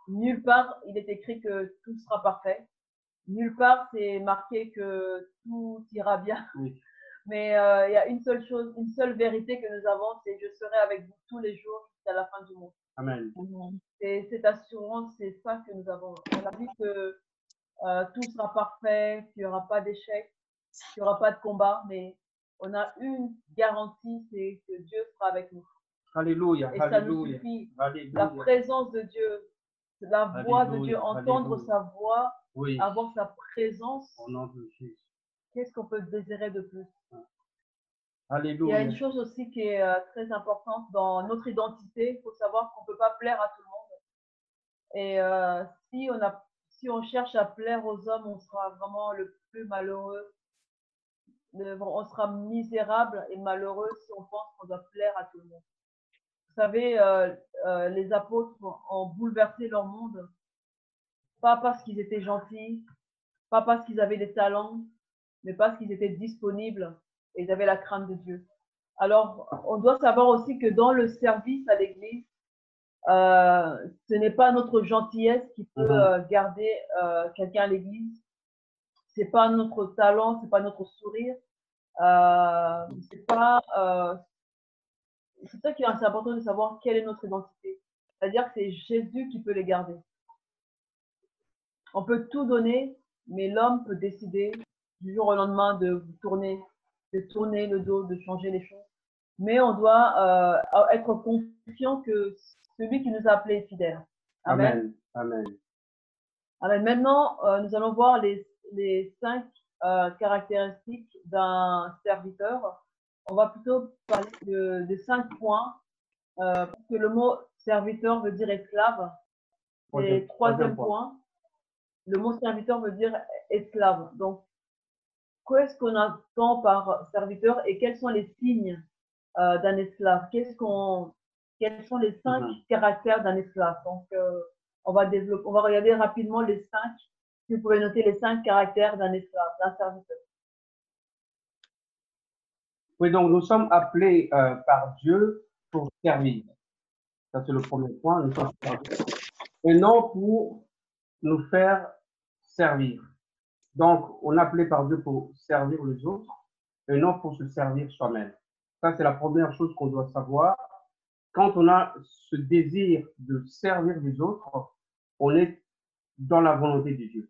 [SPEAKER 1] nulle part il est écrit que tout sera parfait. Nulle part c'est marqué que tout ira bien.
[SPEAKER 2] Oui.
[SPEAKER 1] Mais euh, il y a une seule chose, une seule vérité que nous avons, c'est je serai avec vous tous les jours jusqu'à la fin du monde.
[SPEAKER 2] Amen.
[SPEAKER 1] Et cette assurance, c'est ça que nous avons. On a dit que euh, tout sera parfait, qu'il n'y aura pas d'échec, qu'il n'y aura pas de combat, mais on a une garantie, c'est que Dieu sera avec nous.
[SPEAKER 2] Alléluia.
[SPEAKER 1] Et ça nous suffit.
[SPEAKER 2] Alléluia.
[SPEAKER 1] La présence de Dieu, la voix de Dieu, entendre sa voix,
[SPEAKER 2] Oui.
[SPEAKER 1] avoir sa présence,
[SPEAKER 2] Au nom de Jésus.
[SPEAKER 1] qu'est-ce qu'on peut désirer de plus? Il y a une chose aussi qui est euh, très importante dans notre identité. Il faut savoir qu'on ne peut pas plaire à tout le monde. Et euh, si, on cherche à plaire aux hommes, on sera vraiment le plus malheureux. On sera misérable et malheureux si on pense qu'on doit plaire à tout le monde. Vous savez, euh, les apôtres ont bouleversé leur monde, pas parce qu'ils étaient gentils, pas parce qu'ils avaient des talents, mais parce qu'ils étaient disponibles et ils avaient la crainte de Dieu. Alors, on doit savoir aussi que dans le service à l'Église, euh, ce n'est pas notre gentillesse qui peut
[SPEAKER 2] Mhm.
[SPEAKER 1] euh, garder euh, quelqu'un à l'Église. C'est pas notre talent, c'est pas notre sourire. C'est pas. c'est ça qui est assez important de savoir quelle est notre identité. C'est-à-dire que c'est Jésus qui peut les garder. On peut tout donner, mais l'homme peut décider du jour au lendemain de tourner, de tourner le dos, de changer les choses. Mais on doit euh, être confiant que celui qui nous a appelés est fidèle. Amen.
[SPEAKER 2] Amen. Amen.
[SPEAKER 1] Amen. Maintenant, euh, nous allons voir les, les cinq euh, caractéristiques d'un serviteur. on va plutôt parler de, de cinq points. Parce que le mot serviteur veut dire esclave. Et
[SPEAKER 2] troisième point.
[SPEAKER 1] point, le mot serviteur veut dire esclave. Donc, qu'est-ce qu'on entend par serviteur et quels sont les signes euh, d'un esclave? Qu'est-ce qu'on, Quels sont les cinq
[SPEAKER 2] Mhm.
[SPEAKER 1] caractères d'un esclave? Donc, euh, on va développer, on va regarder rapidement les cinq. Si vous pouvez noter les cinq caractères d'un esclave, d'un serviteur.
[SPEAKER 2] Oui, donc nous sommes appelés euh, par Dieu pour servir. Ça, c'est le premier point. Nous sommes. Et non pour nous faire servir. Donc, on appelé par Dieu pour servir les autres et non pour se servir soi-même. Ça, c'est la première chose qu'on doit savoir. Quand on a ce désir de servir les autres, on est dans la volonté de Dieu.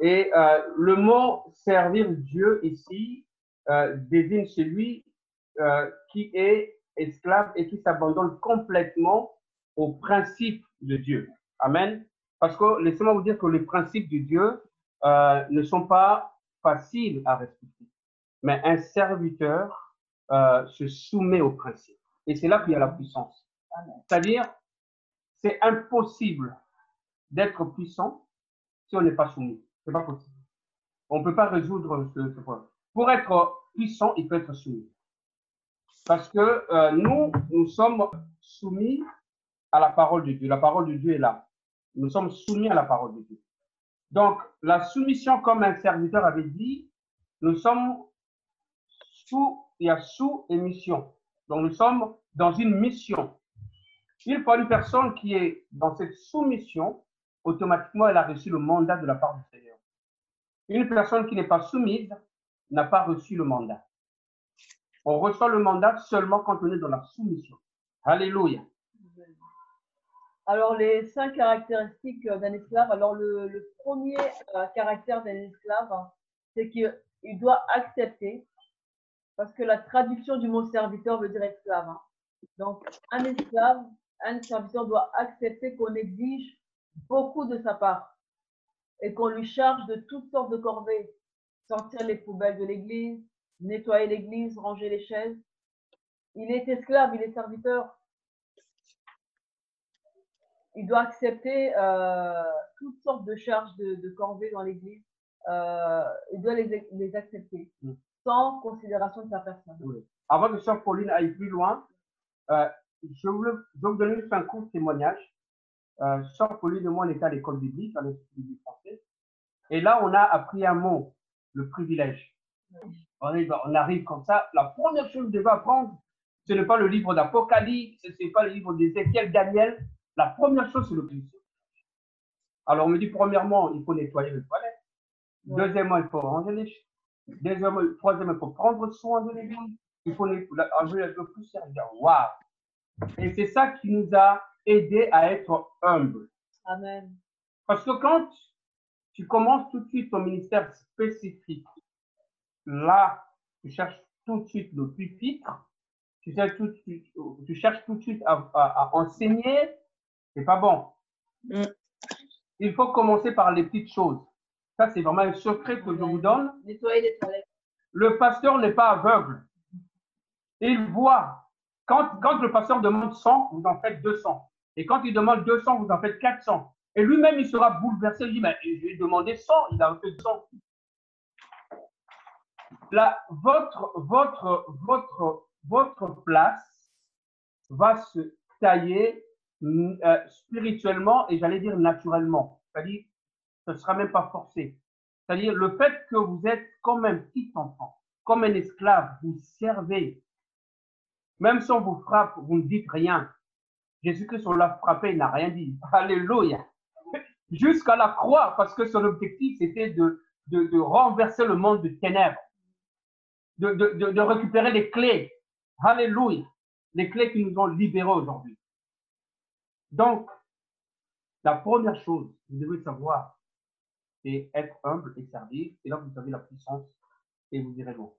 [SPEAKER 2] Et euh, le mot servir Dieu ici euh, désigne celui euh, qui est esclave et qui s'abandonne complètement aux principes de Dieu. Amen. Parce que laissez-moi vous dire que les principes de Dieu euh, ne sont pas faciles à respecter. Mais un serviteur euh, se soumet aux principes. Et c'est là qu'il y a la puissance. C'est-à-dire, c'est impossible d'être puissant si on n'est pas soumis. C'est pas possible. On ne peut pas résoudre ce, ce problème. Pour être puissant, il faut être soumis. Parce que euh, nous, nous sommes soumis à la parole de Dieu. La parole de Dieu est là. Nous sommes soumis à la parole de Dieu. Donc, la soumission, comme un serviteur avait dit, nous sommes sous, il y a sous et. Donc, nous sommes dans une mission. Il faut une personne qui est dans cette soumission, automatiquement, elle a reçu le mandat de la part du Seigneur. Une personne qui n'est pas soumise n'a pas reçu le mandat. On reçoit le mandat seulement quand on est dans la soumission. Alléluia.
[SPEAKER 1] Alors, les cinq caractéristiques euh, d'un esclave. Alors, le, premier euh, caractère d'un esclave, hein, c'est qu'il il doit accepter, parce que la traduction du mot serviteur veut dire esclave. hein. Donc, un esclave, un serviteur doit accepter qu'on exige beaucoup de sa part et qu'on lui charge de toutes sortes de corvées. Sortir les poubelles de l'église, nettoyer l'église, ranger les chaises. Il est esclave, il est serviteur il doit accepter euh, toutes sortes de charges de, de corvée dans l'Église. Euh, il doit les, les accepter
[SPEAKER 2] Mm.
[SPEAKER 1] sans considération de sa personne.
[SPEAKER 2] Avant que Sœur Pauline aille plus loin, euh, je, voulais, je vais vous donner juste un court témoignage. Euh, Sœur Pauline et moi, on était à l'école biblique, à l'Institut biblique français. Et là, on a appris un mot, le privilège. On, est- on arrive comme ça. La première chose que je devais apprendre, ce n'est pas le livre d'Apocalypse, ce n'est pas le livre d'Ézéchiel, Daniel. La première chose, c'est le privilège. Alors, on me dit, premièrement, il faut nettoyer les toilettes.
[SPEAKER 1] Ouais.
[SPEAKER 2] Deuxièmement, il faut ranger les chaises. Deuxièmement, troisièmement, il faut prendre soin de l'église. Il faut la- enlever le poussière. Waouh! Et c'est ça qui nous a aidé à être humbles.
[SPEAKER 1] Amen.
[SPEAKER 2] Parce que quand tu commences tout de suite ton ministère spécifique, là, tu cherches tout de suite le pupitre, tu cherches tout de suite, tu cherches tout de suite à, à- à enseigner, c'est pas bon.
[SPEAKER 4] Mm.
[SPEAKER 2] Il faut commencer par les petites choses. Ça, c'est vraiment un secret que je vous donne.
[SPEAKER 1] Nettoyer les toilettes.
[SPEAKER 2] Le pasteur n'est pas aveugle. Il voit. Quand, quand le pasteur demande 100, vous en faites 200. Et quand il demande 200, vous en faites 400. Et lui-même, il sera bouleversé. Il dit, mais je lui ai demandé 100, il a fait 100. Là, votre, votre, votre, votre place va se tailler euh, spirituellement et j'allais dire naturellement. C'est-à-dire, ce ne sera même pas forcé. C'est-à-dire le fait que vous êtes comme un petit enfant, comme un esclave, vous servez. Même si on vous frappe, vous ne dites rien. Jésus-Christ, on l'a frappé, il n'a rien dit. Alléluia. Jusqu'à la croix, parce que son objectif, c'était de, de, de renverser le monde de ténèbres, de, de, de, récupérer les clés. Alléluia. Les clés qui nous ont libérés aujourd'hui. Donc, la première chose, vous devez savoir, c'est être humble et servir. Et là, vous avez la puissance et vous direz non.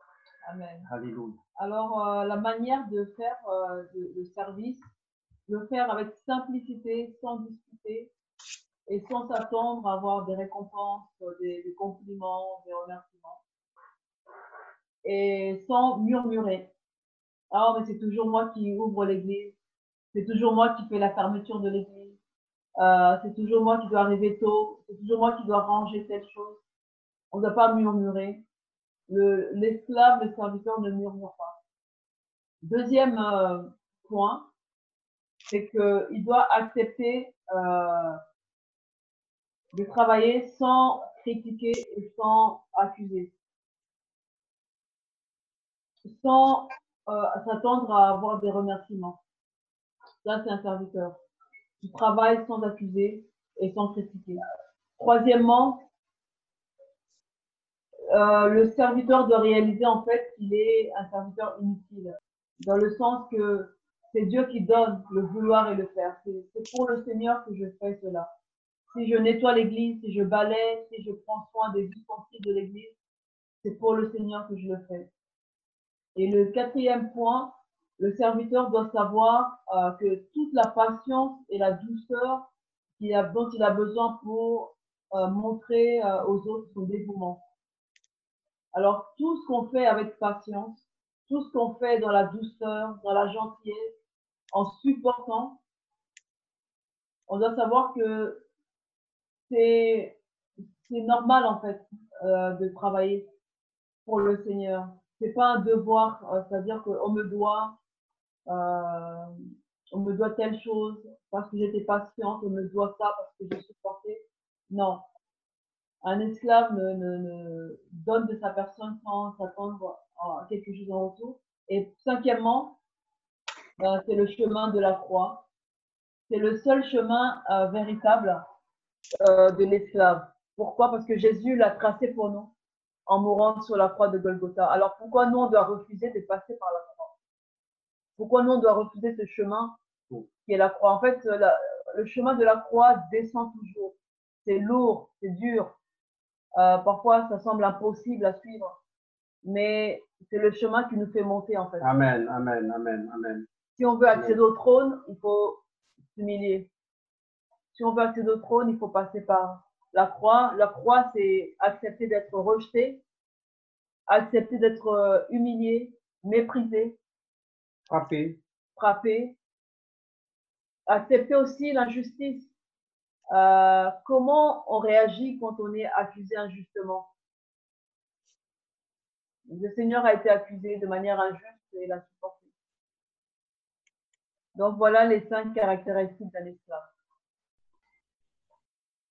[SPEAKER 1] Amen.
[SPEAKER 2] Alléluia.
[SPEAKER 1] Alors, euh, la manière de faire euh, le, le service, le faire avec simplicité, sans discuter et sans s'attendre à avoir des récompenses, euh, des, des compliments, des remerciements. Et sans murmurer. Ah, mais c'est toujours moi qui ouvre l'église. C'est toujours moi qui fais la fermeture de l'église. Euh, c'est toujours moi qui dois arriver tôt. C'est toujours moi qui dois ranger telle chose. On ne doit pas murmurer. Le- L'esclave, le, serviteur ne murmure pas. Deuxième euh, point, c'est qu'il doit accepter euh, de travailler sans critiquer et sans accuser. Sans s'attendre à avoir des remerciements. Ça, c'est un serviteur. Tu travailles sans accuser et sans critiquer. Troisièmement, euh, le serviteur doit réaliser en fait qu'il est un serviteur inutile, dans le sens que c'est Dieu qui donne le vouloir et le faire. C'est pour le Seigneur que je fais cela. Si je nettoie l'église, si je balaie, si je prends soin des ustensiles de l'église, c'est pour le Seigneur que je le fais. Et le quatrième point, le serviteur doit savoir euh, que toute la patience et la douceur a, dont il a besoin pour euh, montrer euh, aux autres son dévouement. Alors, tout ce qu'on fait avec patience, tout ce qu'on fait dans la douceur, dans la gentillesse, en supportant, on doit savoir que c'est c'est normal en fait euh, de travailler pour le Seigneur. C'est pas un devoir, euh, c'est-à-dire qu'on me doit, euh, on me doit telle chose parce que j'étais patiente, on me doit ça parce que j'ai supporté. Non, un esclave ne, ne, ne donne de sa personne sans s'attendre à quelque chose en retour. Et cinquièmement, euh, c'est le chemin de la croix. C'est le seul chemin euh, véritable euh, de l'esclave. Pourquoi? Parce que Jésus l'a tracé pour nous en mourant sur la croix de Golgotha. Alors pourquoi nous on doit refuser de passer par la croix? Pourquoi nous on doit refuser ce chemin qui est la croix? En fait, la- le chemin de la croix descend toujours. C'est lourd, c'est dur. Euh, parfois, ça semble impossible à suivre, mais c'est le chemin qui nous fait monter en fait.
[SPEAKER 2] Amen, amen, amen, amen.
[SPEAKER 1] Si on veut accéder au trône, il faut s'humilier. Si on veut accéder au trône, il faut passer par la croix. La croix, c'est accepter d'être rejeté, accepter d'être euh, humilié, méprisé,
[SPEAKER 2] Frappé.
[SPEAKER 1] frappé. Accepter aussi l'injustice. Euh, comment on réagit quand on est accusé injustement? Le Seigneur a été accusé de manière injuste et il a supporté. Donc voilà les cinq caractéristiques d'un esclave.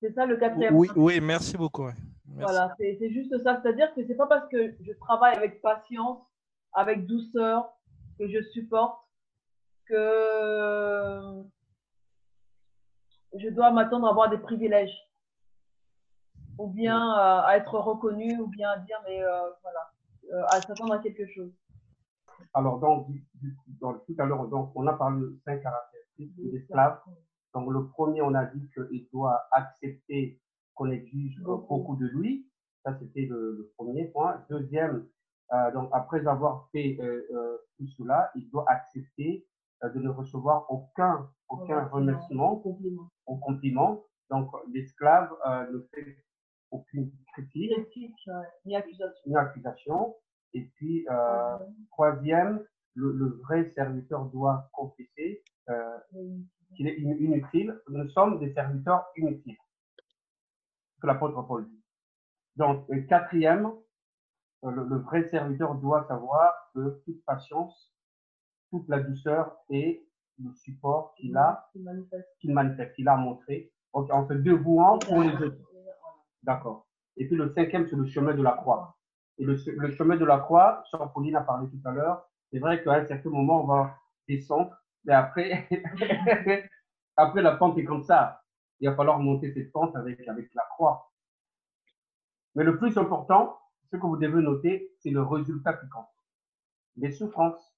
[SPEAKER 1] C'est ça le quatrième.
[SPEAKER 4] Oui,
[SPEAKER 1] point.
[SPEAKER 4] oui, merci beaucoup. Merci.
[SPEAKER 1] Voilà, c'est c'est juste ça. C'est-à-dire que c'est pas parce que je travaille avec patience, avec douceur, que je supporte, que je dois m'attendre à avoir des privilèges. Ou bien euh, à être reconnu, ou bien à dire, mais euh, voilà, euh, à s'attendre à quelque chose.
[SPEAKER 2] Alors, donc, tout à l'heure, donc, on a parlé de cinq caractéristiques de l'esclave. Donc, le premier, on a dit qu'il doit accepter qu'on exige
[SPEAKER 1] Beaucoup.
[SPEAKER 2] de lui. Ça, c'était le, le premier point. Deuxième, donc, après avoir fait euh, euh, tout cela, il doit accepter euh, de ne recevoir aucun, aucun remerciement
[SPEAKER 1] compliment.
[SPEAKER 2] au compliment. Donc, l'esclave euh, ne fait aucune critique,
[SPEAKER 1] Critique, ouais, ni accusation.
[SPEAKER 2] ni accusation. Et puis, euh, Troisième, le, le vrai serviteur doit confesser euh,
[SPEAKER 1] Oui.
[SPEAKER 2] qu'il est in- inutile. Nous sommes des serviteurs inutiles. Que l'apôtre Paul dit. Donc, euh, quatrième, euh, le, le vrai serviteur doit savoir que toute patience, toute la douceur et le support qu'il a,
[SPEAKER 1] manifeste.
[SPEAKER 2] qu'il manifeste, qu'il a montré, donc, en se dévouant pour les autres. D'accord. Et puis le cinquième, c'est le chemin de la croix. Et le, le chemin de la croix, Sœur Pauline a parlé tout à l'heure, c'est vrai qu'à un certain moment, on va descendre, mais après, après la pente est comme ça. Il va falloir monter cette pente avec, avec la croix. Mais le plus important, ce que vous devez noter, c'est le résultat qui compte. Les souffrances,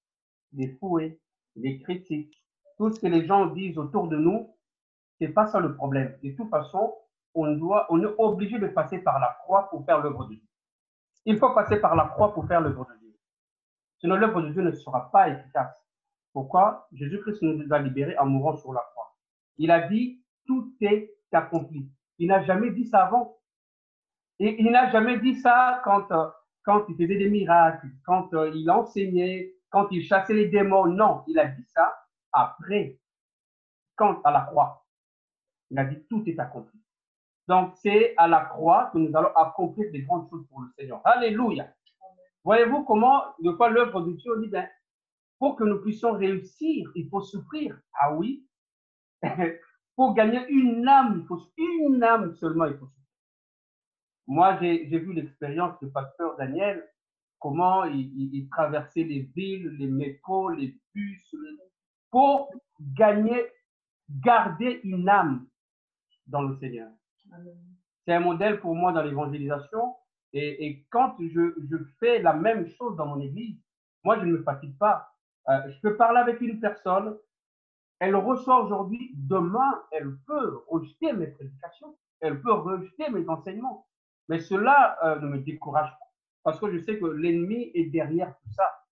[SPEAKER 2] les fouets, les critiques, tout ce que les gens disent autour de nous, c'est pas ça le problème. De toute façon, on doit, on est obligé de passer par la croix pour faire l'œuvre de Dieu. Il faut passer par la croix pour faire l'œuvre de Dieu. Sinon, l'œuvre de Dieu ne sera pas efficace. Pourquoi? Jésus-Christ nous a libérés en mourant sur la croix. Il a dit, tout est accompli. Il n'a jamais dit ça avant. Et il n'a jamais dit ça quand, euh, quand il faisait des miracles, quand euh, il enseignait, quand il chassait les démons. Non, il a dit ça après, quand à la croix. Il a dit tout est accompli. Donc, c'est à la croix que nous allons accomplir des grandes choses pour le Seigneur. Alléluia. Voyez-vous comment, de quoi l'œuvre de Dieu dit, ben, pour que nous puissions réussir, il faut souffrir. Ah oui. pour gagner une âme, il faut une âme seulement, il faut souffrir. Moi, j'ai vu l'expérience du pasteur Daniel, comment il, traversait les villes, les métros, les bus, pour gagner, garder une âme dans le Seigneur. C'est un modèle pour moi dans l'évangélisation. Et, quand je, fais la même chose dans mon église, moi, je ne me fatigue pas. Euh, je peux parler avec une personne, elle reçoit aujourd'hui, demain, elle peut rejeter mes prédications, elle peut rejeter mes enseignements. Mais cela euh, ne me décourage pas, parce que je sais que l'ennemi est derrière tout ça.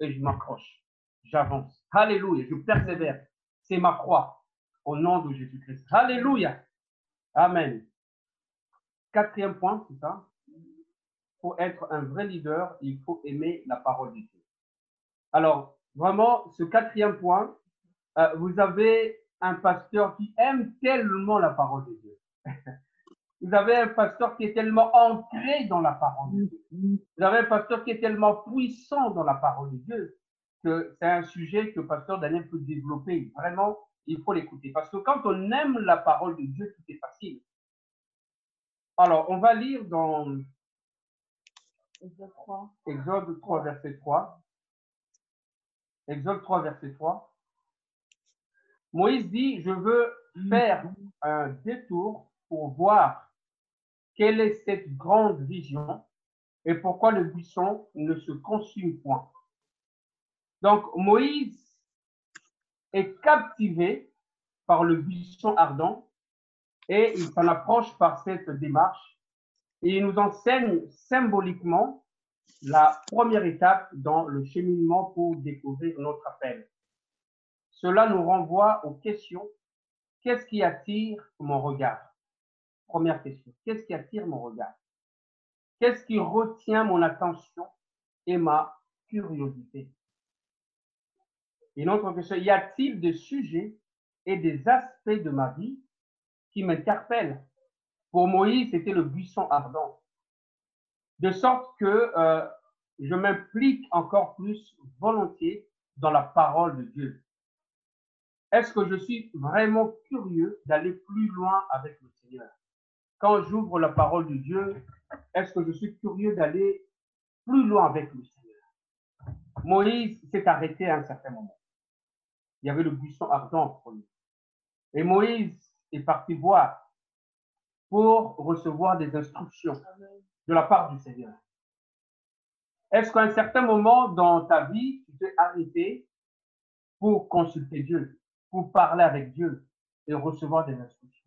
[SPEAKER 2] Et je m'accroche, j'avance. Alléluia, je persévère. C'est ma croix, au nom de Jésus-Christ. Alléluia. Amen. Quatrième point, c'est ça. Pour être un vrai leader, il faut aimer la parole de Dieu. Alors, vraiment, ce quatrième point, euh, vous avez un pasteur qui aime tellement la parole de Dieu. vous avez un pasteur qui est tellement ancré dans la parole de Dieu. Vous avez un pasteur qui est tellement puissant dans la parole de Dieu que c'est un sujet que pasteur Daniel peut développer. Vraiment, il faut l'écouter. Parce que quand on aime la parole de Dieu, tout est facile. Alors, on va lire dans
[SPEAKER 1] Exode 3,
[SPEAKER 2] Exode 3 verset 3. Exode 3, verset 3. Moïse dit, je veux faire un détour pour voir quelle est cette grande vision et pourquoi le buisson ne se consume point? Donc, Moïse est captivé par le buisson ardent et il s'en approche par cette démarche et il nous enseigne symboliquement la première étape dans le cheminement pour découvrir notre appel. Cela nous renvoie aux questions. Qu'est-ce qui attire mon regard? Première question. Qu'est-ce qui attire mon regard? Qu'est-ce qui retient mon attention et ma curiosité? Une autre question. Y a-t-il des sujets et des aspects de ma vie qui m'interpellent? Pour Moïse, c'était le buisson ardent de sorte que euh, je m'implique encore plus volontiers dans la parole de Dieu. Est-ce que je suis vraiment curieux d'aller plus loin avec le Seigneur? Quand j'ouvre la parole de Dieu, est-ce que je suis curieux d'aller plus loin avec le Seigneur? Moïse s'est arrêté à un certain moment. Il y avait le buisson ardent pour lui. Et Moïse est parti voir pour recevoir des instructions de la part du Seigneur. Est-ce qu'à un certain moment dans ta vie, tu t'es arrêté pour consulter Dieu, pour parler avec Dieu et recevoir des instructions?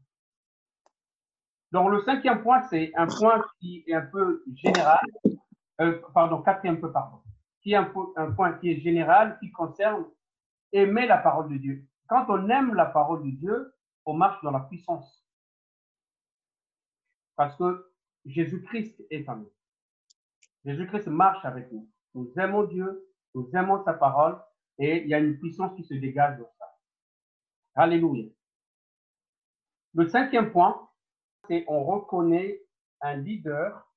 [SPEAKER 2] Donc, le cinquième point, c'est un point qui est un peu général, euh, pardon, quatrième peu, pardon, qui est un, point qui est général, qui concerne aimer la parole de Dieu. Quand on aime la parole de Dieu, on marche dans la puissance. Parce que Jésus-Christ est en nous. Jésus-Christ marche avec nous. Nous aimons Dieu, nous aimons sa parole et il y a une puissance qui se dégage de ça. Alléluia. Le cinquième point, c'est on reconnaît un leader.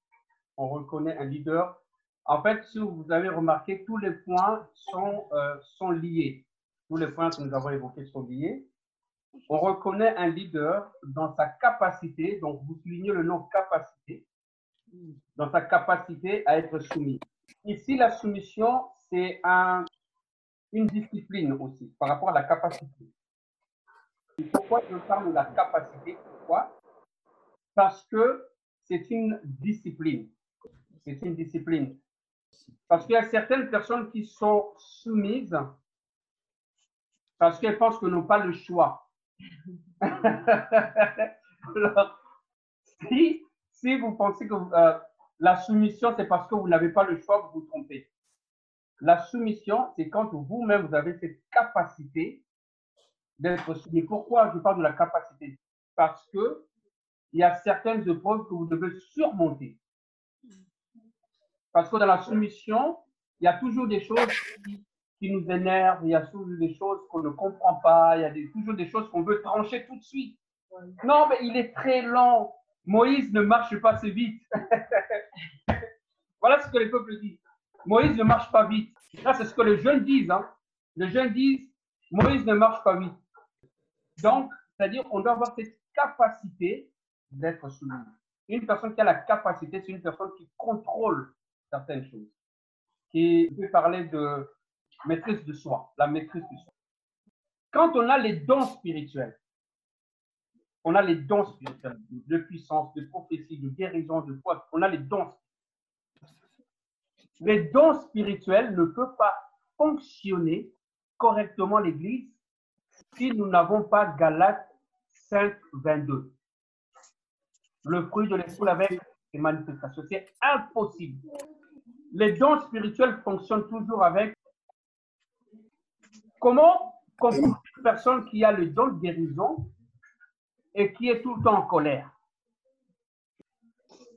[SPEAKER 2] On reconnaît un leader. En fait, si vous avez remarqué, tous les points sont, euh, sont liés. Tous les points que nous avons évoqués sont liés on reconnaît un leader dans sa capacité, donc vous soulignez le nom capacité, dans sa capacité à être soumis. Ici, la soumission, c'est un, une discipline aussi par rapport à la capacité. pourquoi je parle de la capacité? Pourquoi? Parce que c'est une discipline. C'est une discipline. Parce qu'il y a certaines personnes qui sont soumises parce qu'elles pensent qu'elles n'ont pas le choix. si, si vous pensez que euh, la soumission, c'est parce que vous n'avez pas le choix, vous vous trompez. La soumission, c'est quand vous-même, vous avez cette capacité d'être soumis. Pourquoi je parle de la capacité? Parce que il y a certaines épreuves que vous devez surmonter. Parce que dans la soumission, il y a toujours des choses qui, nous énervent, il y a toujours des choses qu'on ne comprend pas, il y a toujours des choses qu'on veut trancher tout de suite. Non, mais il est très lent. Moïse ne marche pas assez vite. voilà ce que les peuples disent. Moïse ne marche pas vite. Ça, c'est ce que les jeunes disent. Hein. Les jeunes disent, Moïse ne marche pas vite. Donc, c'est-à-dire qu'on doit avoir cette capacité d'être soumis. Une personne qui a la capacité, c'est une personne qui contrôle certaines choses. Qui peut parler de maîtrise de soi, la maîtrise de soi. Quand on a les dons spirituels, on a les dons spirituels de puissance, de prophétie, de guérison, de foi, on a les dons. Les dons spirituels ne peuvent pas fonctionner correctement l'Église si nous n'avons pas Galates 5, 22. Le fruit de l'esprit avec les manifestations, c'est impossible. Les dons spirituels fonctionnent toujours avec comment comporter une personne qui a le don de guérison et qui est tout le temps en colère,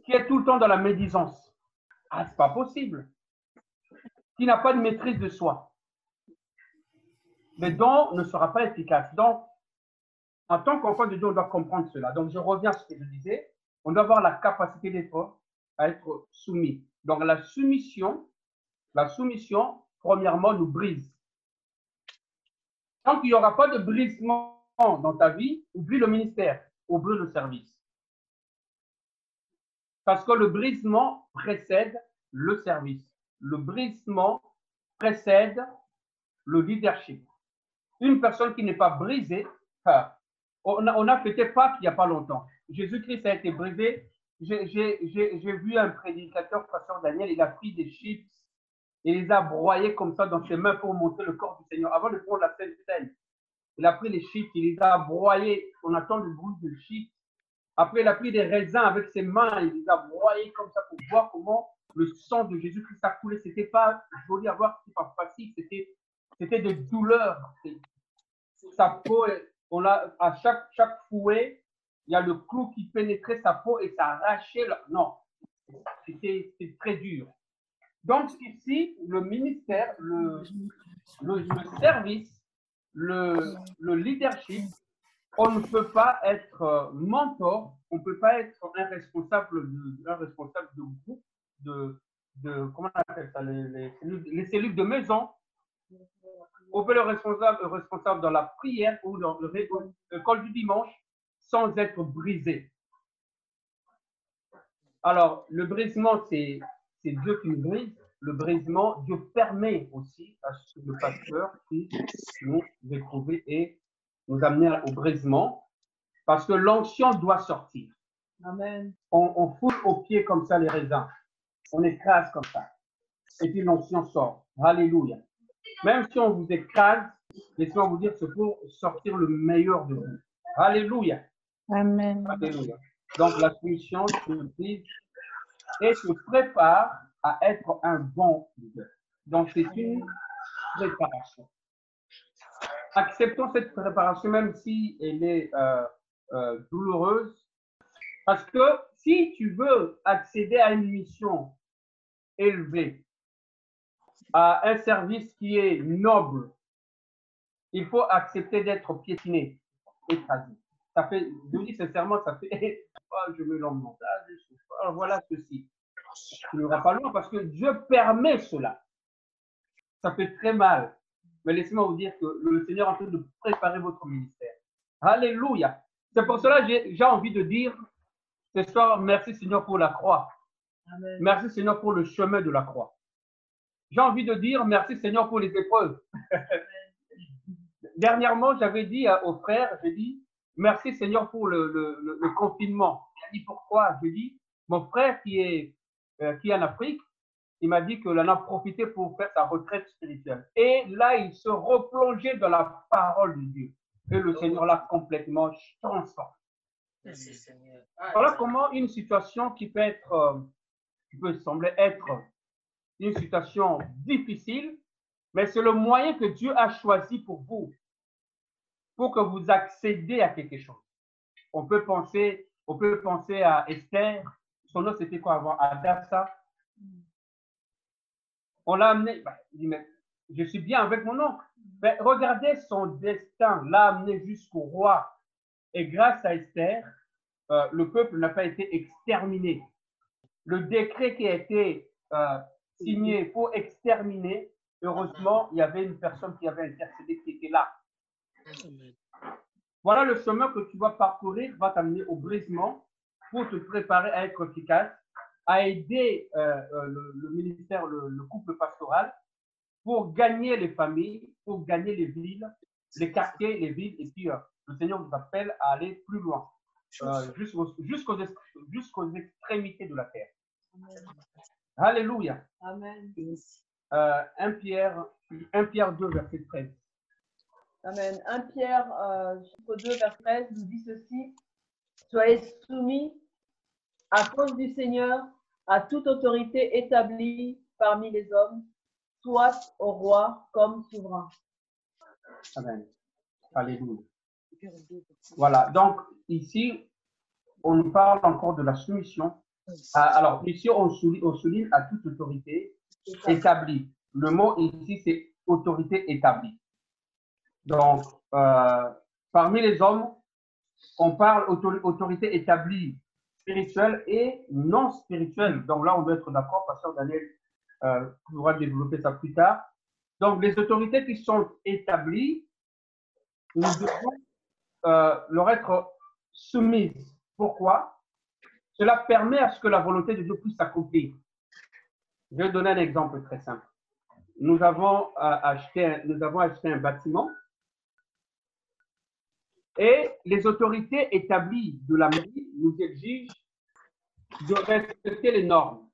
[SPEAKER 2] qui est tout le temps dans la médisance? Ah, c'est pas possible. Qui n'a pas de maîtrise de soi? Le don ne sera pas efficace. Donc, en tant qu'enfant de Dieu, on doit comprendre cela. Donc, je reviens à ce que je disais. On doit avoir la capacité d'être à être soumis. Donc, la soumission, la soumission, premièrement, nous brise. Tant qu'il n'y aura pas de brisement dans ta vie, oublie le ministère, oublie le service. Parce que le brisement précède le service. Le brisement précède le leadership. Une personne qui n'est pas brisée, ah, on a, on a fêté Pâques il n'y a pas longtemps. Jésus-Christ a été brisé. J'ai vu un prédicateur, pasteur Daniel, il a pris des chips et les a broyés comme ça dans ses mains pour montrer le corps du Seigneur. Avant de prendre la Sainte Seine, il a pris les chips, il les a broyés. On attend le bruit de chips. Après, il a pris des raisins avec ses mains, il les a broyés comme ça pour voir comment le sang de Jésus-Christ a coulé. C'était pas joli à voir, c'était pas facile, c'était c'était de douleur. Sa peau, on a, à chaque, chaque fouet, il y a le clou qui pénétrait sa peau et ça arrachait. la- Non, c'était très dur. Donc ici, le ministère, le, le, le service, le, le leadership, on ne peut pas être euh, mentor, on ne peut pas être un responsable de, groupe, de, comment on appelle ça, les, les cellules, les cellules de maison. On peut le responsable, responsable dans la prière ou dans le l'école du dimanche sans être brisé. Alors, le brisement, c'est Dieu qui nous brise. Le brisement, Dieu permet aussi à ce le pasteur puisse nous éprouver et nous amener au brisement parce que l'onction doit sortir.
[SPEAKER 1] Amen.
[SPEAKER 2] On, on fout au pied comme ça les raisins. On écrase comme ça. Et puis l'onction sort. Alléluia. Même si on vous écrase, laissez-moi vous dire, c'est pour sortir le meilleur de vous. Alléluia.
[SPEAKER 5] Amen.
[SPEAKER 2] Donc la se brise et se prépare à être un bon leader. Donc c'est une préparation. Acceptons cette préparation même si elle est euh, euh, douloureuse, parce que si tu veux accéder à une mission élevée, à un service qui est noble, il faut accepter d'être piétiné, écrasé. Ça fait, je vous dis sincèrement, ça fait, oh, je me lance je oh, voilà ceci. Tu n'iras pas loin parce que Dieu permet cela. Ça fait très mal. Mais laissez-moi vous dire que le Seigneur est en train de préparer votre ministère. Alléluia. C'est pour cela que j'ai envie de dire ce soir, merci Seigneur pour la croix.
[SPEAKER 1] Amen.
[SPEAKER 2] Merci Seigneur pour le chemin de la croix. J'ai envie de dire merci Seigneur pour les épreuves. Dernièrement, j'avais dit aux frères, j'ai dit merci Seigneur pour le, le- le- le confinement. Il a dit pourquoi? J'ai dit mon frère qui est, euh, qui est en Afrique, il m'a dit qu'il en a profité pour faire sa retraite spirituelle. Et là, il se replongeait dans la parole de Dieu. Et le Seigneur l'a complètement transformé.
[SPEAKER 6] Merci Seigneur. Ah,
[SPEAKER 2] Voilà comment une situation qui peut être, euh, qui peut sembler être une situation difficile, mais c'est le moyen que Dieu a choisi pour vous, que vous accédez à quelque chose. On peut penser, on peut penser à Esther. Son nom c'était quoi avant? Adassa. On l'a amené. bah, je suis bien avec mon oncle. Mais regardez son destin, l'a amené jusqu'au roi. Et grâce à Esther, euh, le peuple n'a pas été exterminé. Le décret qui a été euh, signé pour exterminer, heureusement, il y avait une personne qui avait intercédé qui était là. Voilà le chemin que tu vas parcourir, va t'amener au brisement pour te préparer à être efficace, à aider euh, euh, le, le ministère, le, le couple pastoral, pour gagner les familles, pour gagner les villes, les quartiers, les villes, et puis euh, le Seigneur nous appelle à aller plus loin, euh, jusqu'aux jusqu'aux ex- jusqu'aux extrémités de la terre. Alléluia.
[SPEAKER 1] Amen.
[SPEAKER 2] 1 Pierre, 1 Pierre 2, verset 13.
[SPEAKER 1] Amen. 1 Pierre, euh, chapitre 2, verset 13, nous dit ceci. Soyez soumis à cause du Seigneur à toute autorité établie parmi les hommes, soit au roi comme souverain.
[SPEAKER 2] Amen. Alléluia. Voilà, donc ici, on nous parle encore de la soumission. Ah, alors, ici, on souligne, on souligne à toute autorité établie. Le mot ici, c'est autorité établie. Donc, euh, parmi les hommes, on parle auto- autorité établie spirituelle et non spirituelle. Donc là, on doit être d'accord, Pasteur Daniel euh, pourra développer ça plus tard. Donc, les autorités qui sont établies, nous devons euh, leur être soumises. Pourquoi? Cela permet à ce que la volonté de Dieu puisse s'accomplir. Je vais donner un exemple très simple. Nous avons, acheté, nous avons acheté un bâtiment et les autorités établies de la mairie nous exigent de respecter les normes.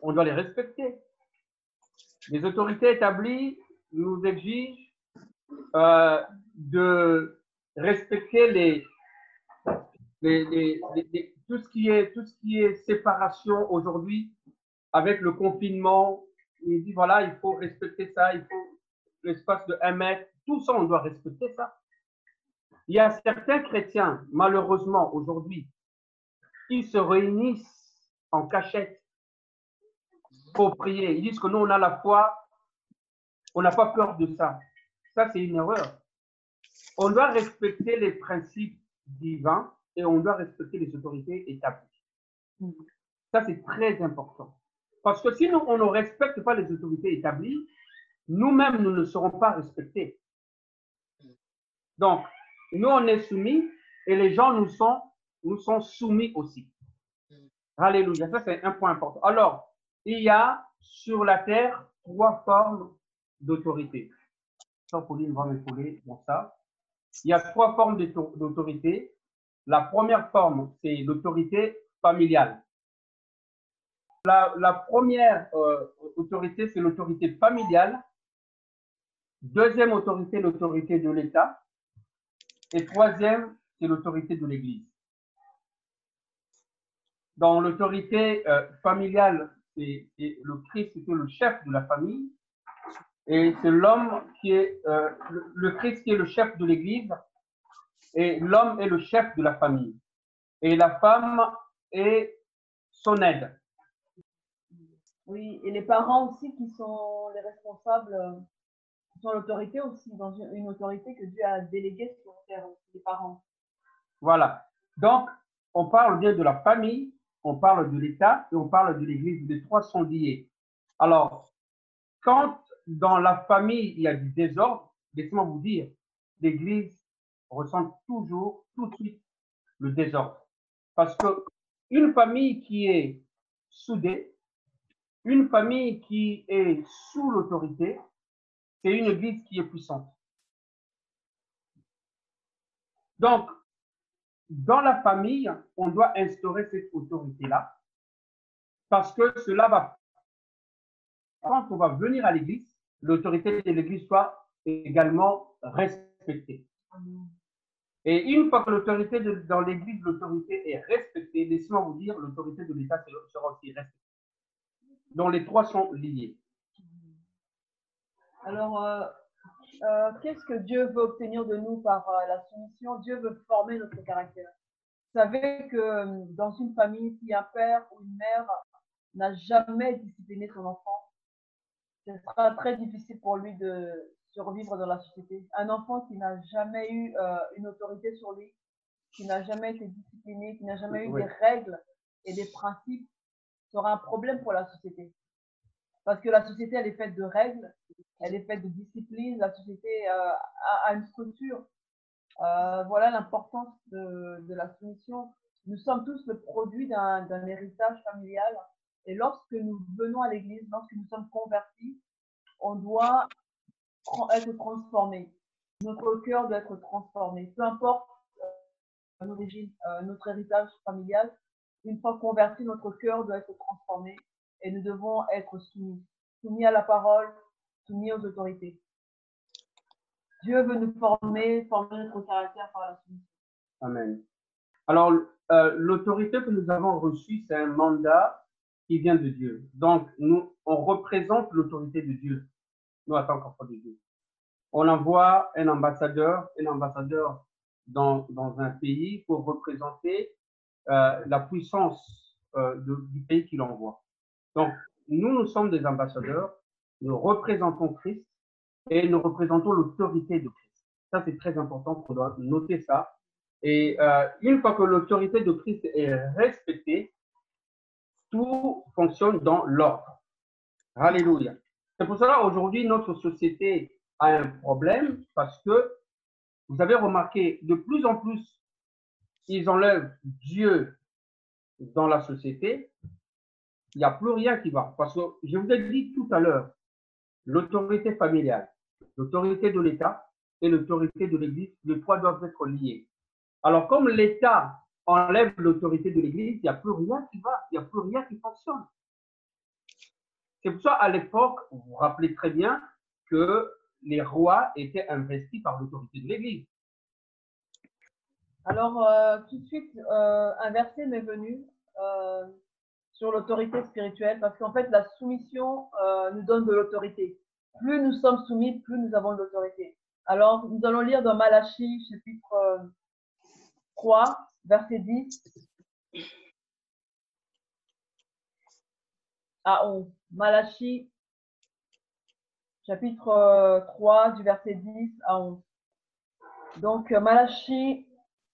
[SPEAKER 2] On doit les respecter. Les autorités établies nous exigent euh, de respecter les, les- les- tout, ce qui est, tout ce qui est séparation aujourd'hui avec le confinement. Il dit voilà, il faut respecter ça, il faut l'espace de 1 mètre. Tout ça, on doit respecter ça. Il y a certains chrétiens, malheureusement, aujourd'hui, qui se réunissent en cachette pour prier. Ils disent que nous, on a la foi, on n'a pas peur de ça. Ça, c'est une erreur. On doit respecter les principes divins et on doit respecter les autorités établies. Ça, c'est très important. Parce que si nous, on ne respecte pas les autorités établies, nous-mêmes, nous ne serons pas respectés. Donc, nous, on est soumis et les gens nous sont, soumis aussi. Alléluia. Ça, c'est un point important. Alors, il y a sur la terre trois formes d'autorité. Ça, Pauline va m'épauler dans ça. Il y a trois formes d'auto- d'autorité. La première forme, c'est l'autorité familiale. La, la première euh, autorité, c'est l'autorité familiale. Deuxième autorité, l'autorité de l'État. Et troisième, c'est l'autorité de l'Église. Dans l'autorité euh, familiale, le Christ qui est le chef de la famille. Et c'est l'homme qui est euh, le, le Christ qui est le chef de l'Église. Et l'homme est le chef de la famille. Et la femme est son aide.
[SPEAKER 1] Oui, et les parents aussi qui sont les responsables, sont l'autorité aussi, dans une, autorité que Dieu a déléguée sur terre, les parents.
[SPEAKER 2] Voilà. Donc, on parle bien de la famille, on parle de l'État et on parle de l'Église. Les trois sont liés. Alors, quand dans la famille il y a du désordre, laissez-moi vous dire, l'Église ressent toujours, tout de suite, le désordre. Parce que une famille qui est soudée, une famille qui est sous l'autorité, c'est une Église qui est puissante. Donc, dans la famille, on doit instaurer cette autorité-là parce que cela va, quand on va venir à l'église, l'autorité de l'église soit également respectée. Et une fois que l'autorité dans l'église, l'autorité est respectée, laissez-moi vous dire, l'autorité de l'État sera aussi respectée. Donc les trois sont liés.
[SPEAKER 1] Alors, euh, euh, qu'est-ce que Dieu veut obtenir de nous par euh, la soumission? Dieu veut former notre caractère. Vous savez que dans une famille, a un père ou une mère n'a jamais discipliné son enfant, ce sera très difficile pour lui de survivre dans la société. Un enfant qui n'a jamais eu une autorité sur lui, qui n'a jamais été discipliné, qui n'a jamais eu
[SPEAKER 2] Oui.
[SPEAKER 1] des règles et des principes, sera un problème pour la société. Parce que la société, elle est faite de règles, elle est faite de discipline, la société euh, a, a une structure. Euh, voilà l'importance de, de la soumission. Nous sommes tous le produit d'un héritage familial. Et lorsque nous venons à l'église, lorsque nous sommes convertis, on doit être transformé. Notre cœur doit être transformé. Peu importe euh, l'origine, euh, notre héritage familial, une fois converti, notre cœur doit être transformé et nous devons être soumis. Soumis à la parole, soumis aux autorités. Dieu veut nous former, former notre caractère par la soumission.
[SPEAKER 2] Amen. Alors, euh, l'autorité que nous avons reçue, c'est un mandat qui vient de Dieu. Donc, nous, on représente l'autorité de Dieu, nous, en tant qu'enfants de Dieu. On envoie un ambassadeur, un ambassadeur dans, dans un pays pour représenter euh, la puissance euh, du pays qu'il envoie. Donc, nous, nous sommes des ambassadeurs, nous représentons Christ et nous représentons l'autorité de Christ. Ça, c'est très important, on doit noter ça. Et euh, une fois que l'autorité de Christ est respectée, tout fonctionne dans l'ordre. Alléluia. C'est pour cela aujourd'hui notre société a un problème parce que vous avez remarqué de plus en plus ils enlèvent Dieu dans la société. Il n'y a plus rien qui va. Parce que je vous ai dit tout à l'heure, l'autorité familiale, l'autorité de l'État et l'autorité de l'Église, les trois doivent être liés. Alors, comme l'État enlève l'autorité de l'Église, il n'y a plus rien qui va, il n'y a plus rien qui fonctionne. C'est pour ça, à l'époque, vous vous rappelez très bien que les rois étaient investis par l'autorité de l'Église.
[SPEAKER 1] Alors, euh, tout de suite, euh, un verset m'est venu euh, sur l'autorité spirituelle, parce qu'en fait, la soumission euh, nous donne de l'autorité. Plus nous sommes soumis, plus nous avons de l'autorité. Alors, nous allons lire dans Malachie, chapitre euh, 3, verset 10 à 11. Malachie, chapitre euh, 3, du verset 10 à 11. Donc, euh, Malachie,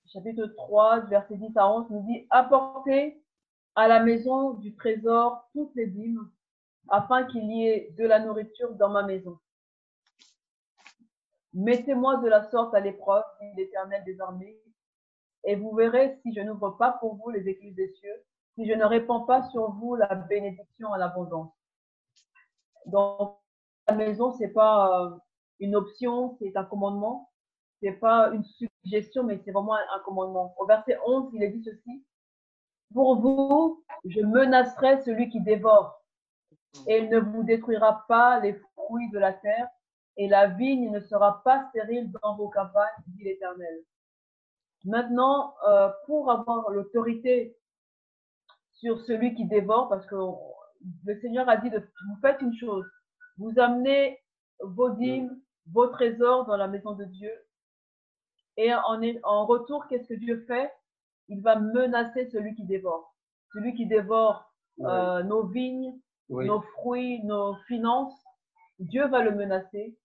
[SPEAKER 1] chapitre 3, du verset 10 à 11, nous dit Apportez à la maison du trésor toutes les dîmes, afin qu'il y ait de la nourriture dans ma maison. Mettez-moi de la sorte à l'épreuve, dit l'Éternel des armées, et vous verrez si je n'ouvre pas pour vous les écluses des cieux, si je ne répands pas sur vous la bénédiction en abondance. Donc, la maison, c'est pas euh, une option, c'est un commandement. C'est pas une suggestion, mais c'est vraiment un commandement. Au verset 11, il est dit ceci. Pour vous, je menacerai celui qui dévore, et il ne vous détruira pas les fruits de la terre, et la vigne ne sera pas stérile dans vos campagnes, dit l'Éternel. Maintenant, euh, pour avoir l'autorité sur celui qui dévore, parce que le Seigneur a dit de vous faites une chose, vous amenez vos dîmes, vos trésors dans la maison de Dieu, et en, en retour, qu'est-ce que Dieu fait? Il va menacer celui qui dévore. Celui qui dévore euh, nos vignes,
[SPEAKER 2] Oui.
[SPEAKER 1] nos fruits, nos finances, Dieu va le menacer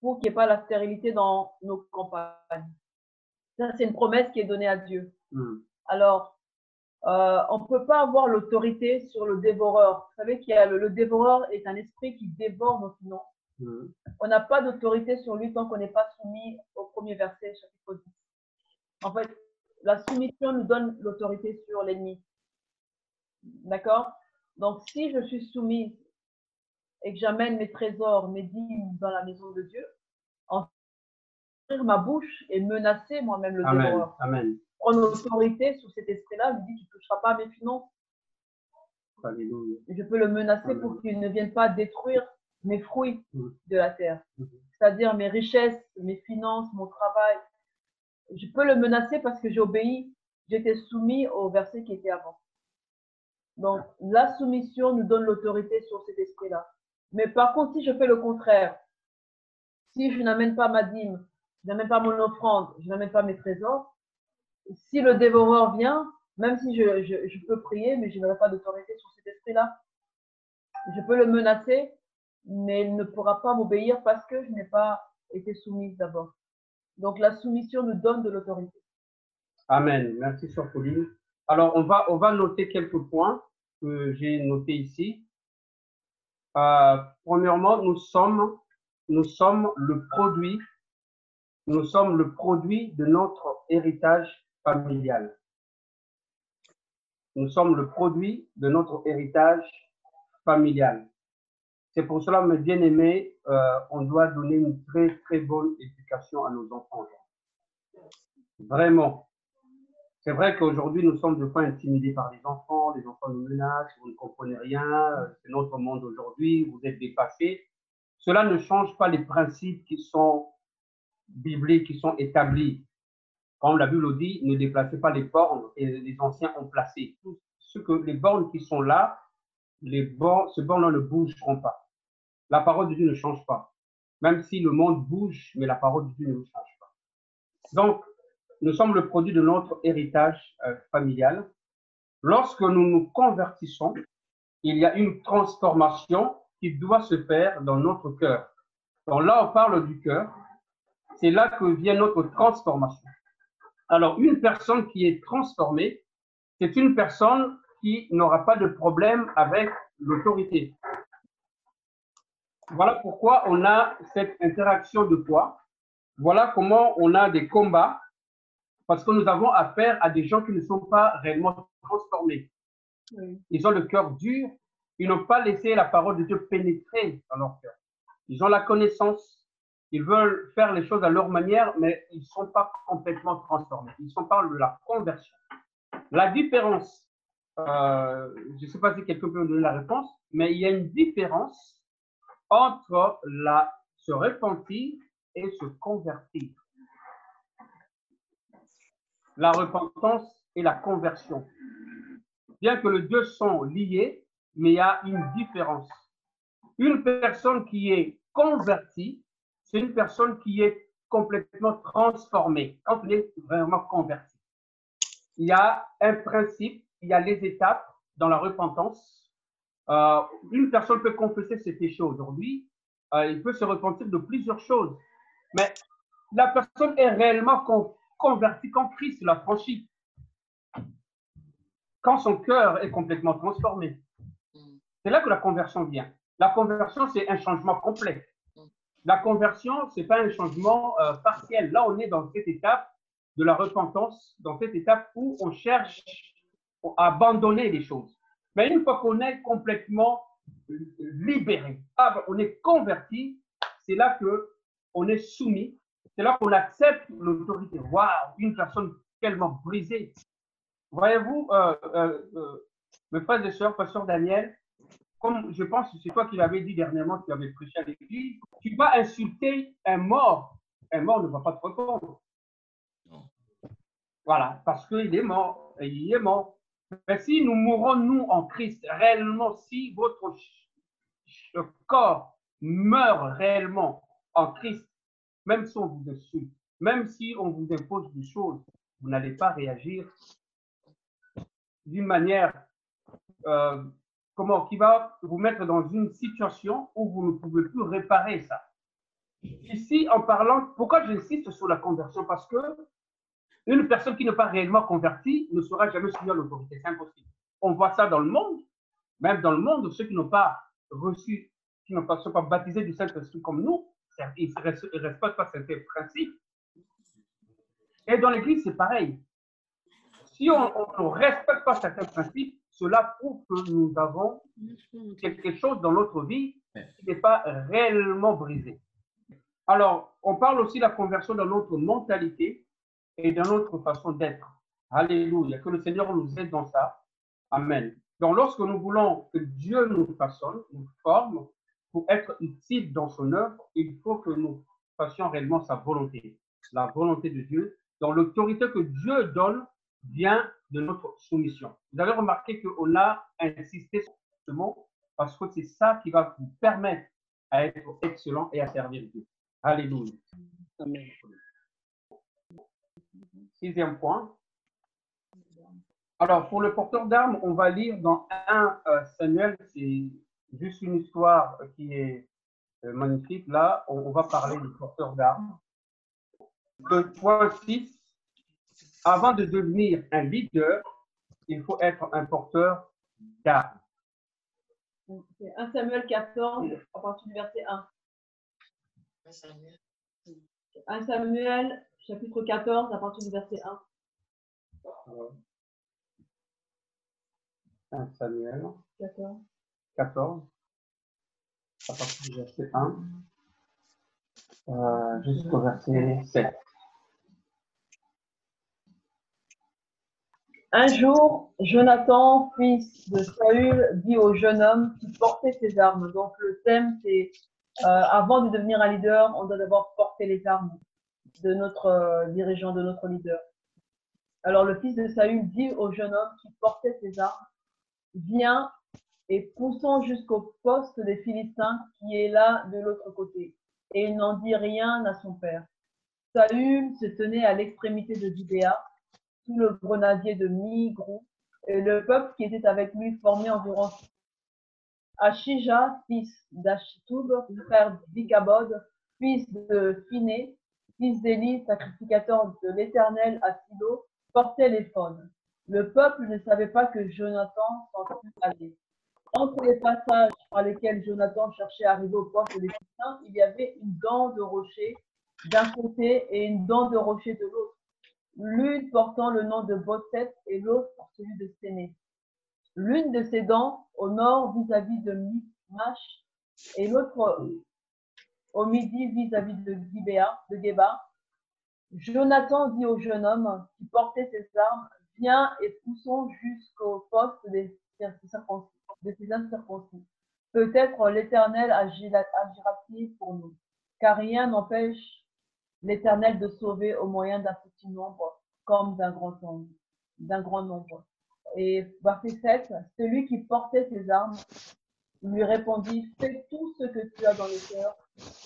[SPEAKER 1] pour qu'il n'y ait pas la stérilité dans nos campagnes. Ça, c'est une promesse qui est donnée à Dieu.
[SPEAKER 2] Hmm.
[SPEAKER 1] Alors, euh, on ne peut pas avoir l'autorité sur le dévoreur. Vous savez qu'il y a le, le dévoreur est un esprit qui dévore nos finances.
[SPEAKER 2] Hmm.
[SPEAKER 1] On n'a pas d'autorité sur lui tant qu'on n'est pas soumis au premier verset, chapitre 10. En fait, la soumission nous donne l'autorité sur l'ennemi. D'accord? Donc, si je suis soumise et que j'amène mes trésors, mes dîmes dans la maison de Dieu, en ouvrir ma bouche et menacer moi-même le
[SPEAKER 2] Amen.
[SPEAKER 1] dévoreur.
[SPEAKER 2] Amen.
[SPEAKER 1] Prendre l'autorité sur cet esprit-là, lui dit qu'il ne touchera pas à mes finances.
[SPEAKER 2] Alléluia.
[SPEAKER 1] Je peux le menacer
[SPEAKER 2] Amen.
[SPEAKER 1] pour qu'il ne vienne pas détruire mes fruits
[SPEAKER 2] Mm.
[SPEAKER 1] de la terre,
[SPEAKER 2] Mhm.
[SPEAKER 1] c'est-à-dire mes richesses, mes finances, mon travail. Je peux le menacer parce que j'ai obéi, j'étais soumis au verset qui était avant. Donc, la soumission nous donne l'autorité sur cet esprit-là. Mais par contre, si je fais le contraire, si je n'amène pas ma dîme, je n'amène pas mon offrande, je n'amène pas mes trésors, si le dévoreur vient, Même si je, peux prier, mais je n'aurai pas d'autorité sur cet esprit-là. Je peux le menacer, mais il ne pourra pas m'obéir parce que je n'ai pas été soumise d'abord. Donc la soumission nous donne de l'autorité.
[SPEAKER 2] Amen. Merci, Sœur Pauline. Alors, on va, on va noter quelques points que j'ai notés ici. Euh, premièrement, nous sommes, nous sommes le produit, nous sommes le produit de notre héritage familial. Nous sommes le produit de notre héritage familial. C'est pour cela, mes bien-aimés, euh, on doit donner une très, très bonne éducation à nos enfants. Vraiment. C'est vrai qu'aujourd'hui, nous sommes de fois intimidés par les enfants, les enfants nous menacent, vous ne comprenez rien, euh, c'est notre monde aujourd'hui, vous êtes dépassés. Cela ne change pas les principes qui sont bibliques, qui sont établis. Comme la Bible dit, ne déplacez pas les bornes et les anciens ont placé. Les bornes qui sont là, les bornes, ces bornes-là ne bougeront pas. La parole de Dieu ne change pas. Même si le monde bouge, mais la parole de Dieu ne change pas. Donc, nous sommes le produit de notre héritage euh, familial. Lorsque nous nous convertissons, il y a une transformation qui doit se faire dans notre cœur. Donc là, on parle du cœur. C'est là que vient notre transformation. Alors, une personne qui est transformée, c'est une personne qui n'aura pas de problème avec l'autorité. Voilà pourquoi on a cette interaction de poids. Voilà comment on a des combats parce que nous avons affaire à des gens qui ne sont pas réellement transformés. Ils ont le cœur dur, ils n'ont pas laissé la parole de Dieu pénétrer dans leur cœur. Ils ont la connaissance, ils veulent faire les choses à leur manière, mais ils ne sont pas complètement transformés. Ils sont pas de la conversion. La différence, euh, je ne sais pas si quelqu'un peut me donner la réponse, mais il y a une différence entre la, se repentir et se convertir la repentance et la conversion. Bien que les deux sont liés, mais il y a une différence. Une personne qui est convertie, c'est une personne qui est complètement transformée, quand est vraiment converti. Il y a un principe, il y a les étapes dans la repentance. Euh, une personne peut confesser ses péchés aujourd'hui, euh, il peut se repentir de plusieurs choses, mais la personne est réellement convertie converti quand Christ l'a franchi. Quand son cœur est complètement transformé. C'est là que la conversion vient. La conversion, c'est un changement complet. La conversion, ce n'est pas un changement euh, partiel. Là, on est dans cette étape de la repentance, dans cette étape où on cherche à abandonner les choses. Mais une fois qu'on est complètement libéré, ah, ben, on est converti, c'est là que on est soumis c'est là qu'on accepte l'autorité. Waouh, une personne tellement brisée. Voyez-vous, euh, euh, euh, mes frères et sœurs, pasteur Daniel, comme je pense que c'est toi qui l'avais dit dernièrement, tu avais prêché à l'église, tu vas insulter un mort. Un mort ne va pas te répondre. Voilà, parce qu'il est mort, et il est mort. Mais si nous mourons, nous, en Christ, réellement, si votre corps meurt réellement en Christ, même si on vous insulte, même si on vous impose des choses, vous n'allez pas réagir d'une manière euh, comment, qui va vous mettre dans une situation où vous ne pouvez plus réparer ça. Ici, en parlant, pourquoi j'insiste sur la conversion? Parce que une personne qui n'est pas réellement convertie ne sera jamais soumise à l'autorité. C'est impossible. On voit ça dans le monde, même dans le monde, ceux qui n'ont pas reçu, qui ne sont pas baptisés du Saint-Esprit comme nous, ils ne respectent pas certains principes. Et dans l'Église, c'est pareil. Si on ne respecte pas certains principes, cela prouve que nous avons quelque chose dans notre vie qui n'est pas réellement brisé. Alors, on parle aussi de la conversion dans notre mentalité et dans notre façon d'être. Alléluia. Que le Seigneur nous aide dans ça. Amen. Donc, lorsque nous voulons que Dieu nous façonne, nous forme, pour être utile dans son œuvre, il faut que nous fassions réellement sa volonté, la volonté de Dieu. Dans l'autorité que Dieu donne vient de notre soumission. Vous avez remarqué qu'on a insisté sur ce mot parce que c'est ça qui va vous permettre à être excellent et à servir Dieu. Alléluia. Sixième point. Alors, pour le porteur d'armes, on va lire dans 1 euh, Samuel, c'est juste une histoire qui est euh, magnifique. Là, on, va parler du porteur d'armes. Le point 6, avant de devenir un leader, il faut être un porteur d'armes.
[SPEAKER 1] C'est 1 Samuel 14, à partir du verset 1.
[SPEAKER 6] Samuel.
[SPEAKER 1] 1 Samuel, chapitre 14, à partir du verset 1.
[SPEAKER 2] Alors, 1 Samuel
[SPEAKER 1] 14.
[SPEAKER 2] 14, à partir du verset 1 euh, jusqu'au verset 7.
[SPEAKER 1] Un jour, Jonathan, fils de Saül, dit au jeune homme qui portait ses armes. Donc le thème, c'est euh, avant de devenir un leader, on doit d'abord porter les armes de notre euh, dirigeant, de notre leader. Alors le fils de Saül dit au jeune homme qui portait ses armes, viens et poussons jusqu'au poste des Philistins qui est là de l'autre côté. Et il n'en dit rien à son père. Saül se tenait à l'extrémité de Gibéa, sous le grenadier de Migron, et le peuple qui était avec lui formait environ Achija, fils d'Achitoub, frère d'Ikabod, fils de Phiné, fils d'Élie, sacrificateur de l'Éternel à Silo, portait les. Le peuple ne savait pas que Jonathan s'en allait. Entre les passages par lesquels Jonathan cherchait à arriver au poste des Philistins, il y avait une dent de rocher d'un côté et une dent de rocher de l'autre l'une portant le nom de Bosset et l'autre celui de Séné. L'une de ces dents au nord vis-à-vis de Michmash et l'autre au midi vis-à-vis de Gibéa, de Geba. Jonathan dit au jeune homme qui portait ses armes, viens et poussons jusqu'au poste des de ces incirconcis. Peut-être l'Éternel agira- agira-t-il pour nous, car rien n'empêche l'Éternel de sauver au moyen d'un petit nombre comme d'un grand nombre. Et verset 7, celui qui portait ses armes lui répondit, fais tout ce que tu as dans le cœur,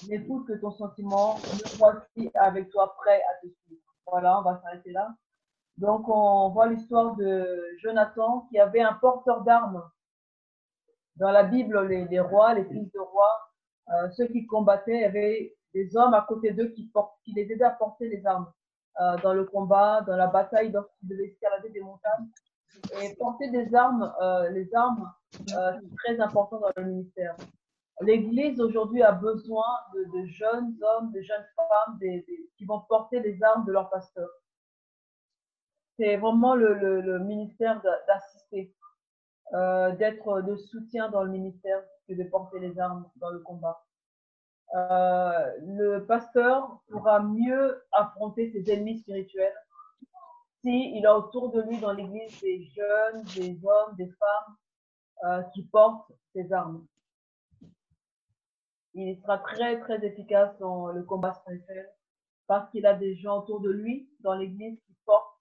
[SPEAKER 1] n'écoute que ton sentiment, me voici avec toi prêt à te suivre. Voilà, on va s'arrêter là. Donc on voit l'histoire de Jonathan qui avait un porteur d'armes. Dans la Bible, les, rois, les fils de rois, euh, ceux qui combattaient avaient des hommes à côté d'eux qui, les aidaient à porter les armes euh, dans le combat, dans la bataille, lorsqu'ils devaient escalader des montagnes. Et porter des armes, euh, les armes, c'est très important dans le ministère. L'Église aujourd'hui a besoin de, jeunes hommes, de jeunes femmes qui vont porter les armes de leur pasteur. C'est vraiment le, ministère d'a- d'assister, euh, d'être de soutien dans le ministère que de porter les armes dans le combat. Euh, le pasteur pourra mieux affronter ses ennemis spirituels si il a autour de lui dans l'église des jeunes, des hommes, des femmes euh, qui portent ses armes. Il sera très très efficace dans le combat spirituel parce qu'il a des gens autour de lui dans l'église qui portent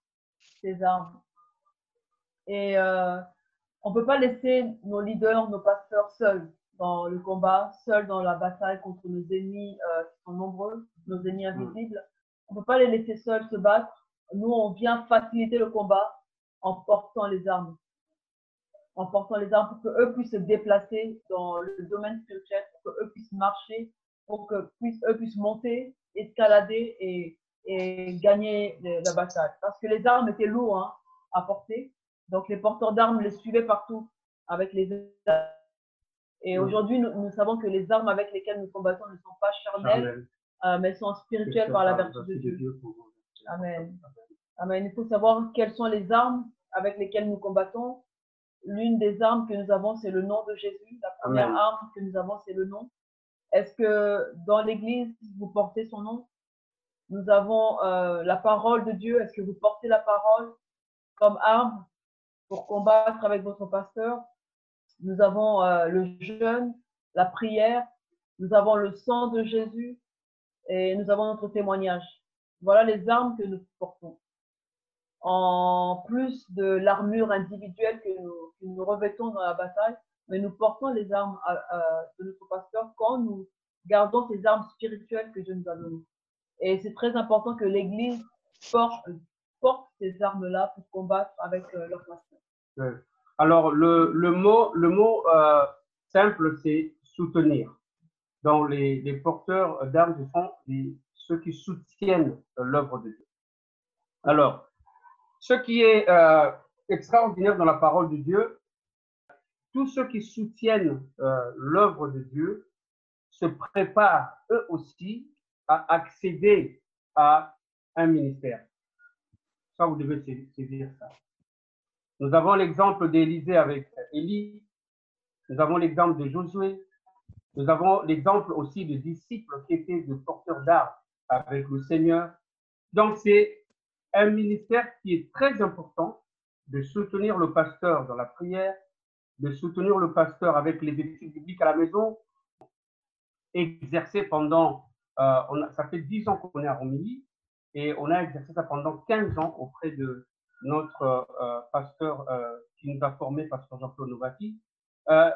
[SPEAKER 1] ses armes. Et euh, on peut pas laisser nos leaders, nos pasteurs seuls dans le combat, seuls dans la bataille contre nos ennemis euh, qui sont nombreux, nos ennemis invisibles. On peut pas les laisser seuls se battre. Nous, on vient faciliter le combat en portant les armes. En portant les armes pour qu'eux puissent se déplacer dans le domaine spirituel, pour qu'eux puissent marcher, pour qu'eux puissent, eux puissent monter, escalader et, et gagner la bataille. Parce que les armes étaient lourdes hein, à porter. Donc les porteurs d'armes les suivaient partout avec les armes. Et aujourd'hui, nous, nous savons que les armes avec lesquelles nous combattons ne sont pas charnelles,
[SPEAKER 2] Charnel,
[SPEAKER 1] euh, mais sont spirituelles par la vertu de Dieu. Amen. Amen. Il faut savoir quelles sont les armes avec lesquelles nous combattons. L'une des armes que nous avons, c'est le nom de Jésus. La première
[SPEAKER 2] Amen.
[SPEAKER 1] arme que nous avons, c'est le nom. Est-ce que dans l'Église, vous portez son nom? Nous avons euh, la parole de Dieu. Est-ce que vous portez la parole comme arme pour combattre avec votre pasteur? Nous avons euh, le jeûne, la prière. Nous avons le sang de Jésus et nous avons notre témoignage. Voilà les armes que nous portons. En plus de l'armure individuelle que nous, revêtons dans la bataille, mais nous portons les armes de notre pasteur quand nous gardons ces armes spirituelles que Dieu nous a données. Et c'est très important que l'Église porte ces armes-là pour combattre avec euh, leur pasteur.
[SPEAKER 2] Alors, le, mot, euh, simple, c'est soutenir. Donc, les, porteurs d'armes, sont ceux qui soutiennent euh, l'œuvre de Dieu. Alors, ce qui est euh, extraordinaire dans la parole de Dieu, tous ceux qui soutiennent euh, l'œuvre de Dieu se préparent eux aussi à accéder à un ministère. Ça, vous devez sais- saisir ça. Nous avons l'exemple d'Élisée avec Élie. Nous avons l'exemple de Josué. Nous avons l'exemple aussi de disciples qui étaient de porteurs d'armes avec le Seigneur. Donc, c'est un ministère qui est très important de soutenir le pasteur dans la prière, de soutenir le pasteur avec les études bibliques à la maison, exercer pendant, euh, ça fait 10 ans qu'on est à Romilly, et on a exercé ça pendant 15 ans auprès de notre euh, pasteur euh, qui nous a formés, pasteur Jean-Claude Novati. Euh,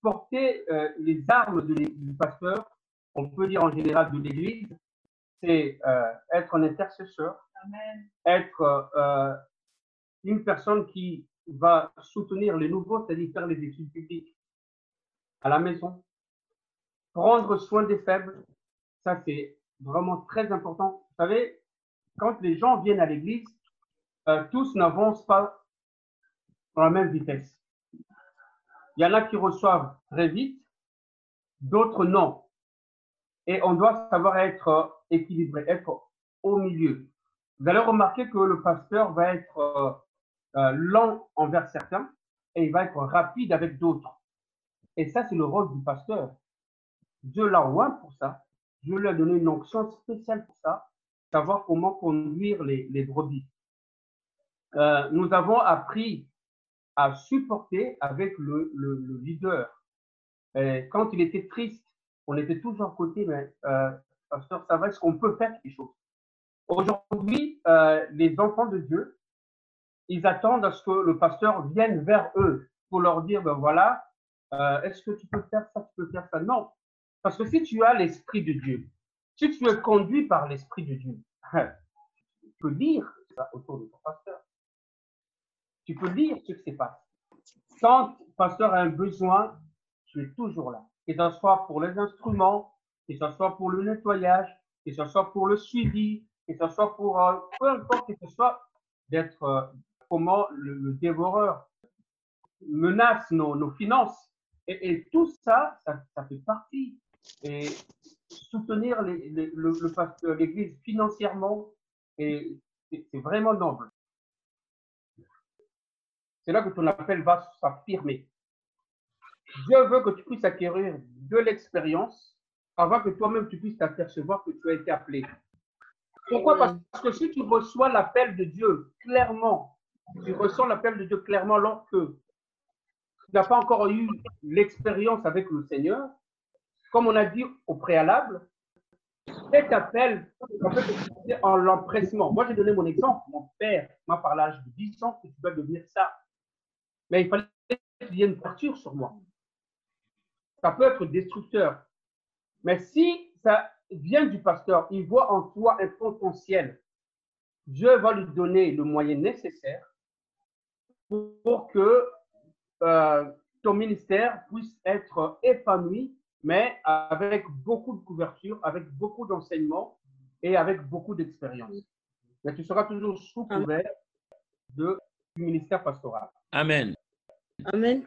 [SPEAKER 2] porter les armes du pasteur, on peut dire en général de l'Église, c'est être un intercesseur. Être euh, une personne qui va soutenir les nouveaux, c'est-à-dire faire les études publiques à la maison, prendre soin des faibles, ça c'est vraiment très important. Vous savez, quand les gens viennent à l'église, euh, tous n'avancent pas dans la même vitesse. Il y en a qui reçoivent très vite, d'autres non. Et on doit savoir être euh, équilibré, être au milieu. Vous allez remarquer que le pasteur va être euh, euh, lent envers certains et il va être rapide avec d'autres. Et ça, c'est le rôle du pasteur. Dieu l'a oint pour ça. Dieu lui a donné une onction spéciale pour ça, savoir comment conduire les, brebis. Euh, nous avons appris à supporter avec le, le, le leader. Quand il était triste, on était toujours à côté, mais pasteur, ça va, est-ce qu'on peut faire quelque chose? Aujourd'hui, euh, les enfants de Dieu, ils attendent à ce que le pasteur vienne vers eux pour leur dire, ben voilà, euh, est-ce que tu peux faire ça, tu peux faire ça? Non. Parce que si tu as l'Esprit de Dieu, si tu es conduit par l'Esprit de Dieu, tu peux lire autour de ton pasteur. Tu peux lire ce qui se passe. Quand le pasteur a un besoin, tu es toujours là. Que ce soit pour les instruments, que ce soit pour le nettoyage, que ce soit pour le suivi, que ce soit pour euh, peu importe que ce soit d'être euh, comment le, dévoreur menace nos, nos finances. Et, tout ça, ça, fait partie. Et soutenir l'Église financièrement, c'est vraiment noble. C'est là que ton appel va s'affirmer. Dieu veut que tu puisses acquérir de l'expérience avant que toi-même tu puisses t'apercevoir que tu as été appelé. Pourquoi Parce que si tu reçois l'appel de Dieu clairement, tu ressens l'appel de Dieu clairement lorsque tu n'as pas encore eu l'expérience avec le Seigneur, comme on a dit au préalable, cet appel, en fait, en l'empressement. Moi, j'ai donné mon exemple. Mon père m'a parlé à l'âge de 10 ans que tu dois devenir ça. Mais il fallait qu'il y ait une fracture sur moi. Ça peut être destructeur. Mais si ça vient du pasteur, il voit en toi un potentiel, Dieu va lui donner le moyen nécessaire pour que euh, ton ministère puisse être épanoui, mais avec beaucoup de couverture, avec beaucoup d'enseignement et avec beaucoup d'expérience. Mais tu seras toujours sous couvert de, du ministère pastoral.
[SPEAKER 3] Amen.
[SPEAKER 5] Amen.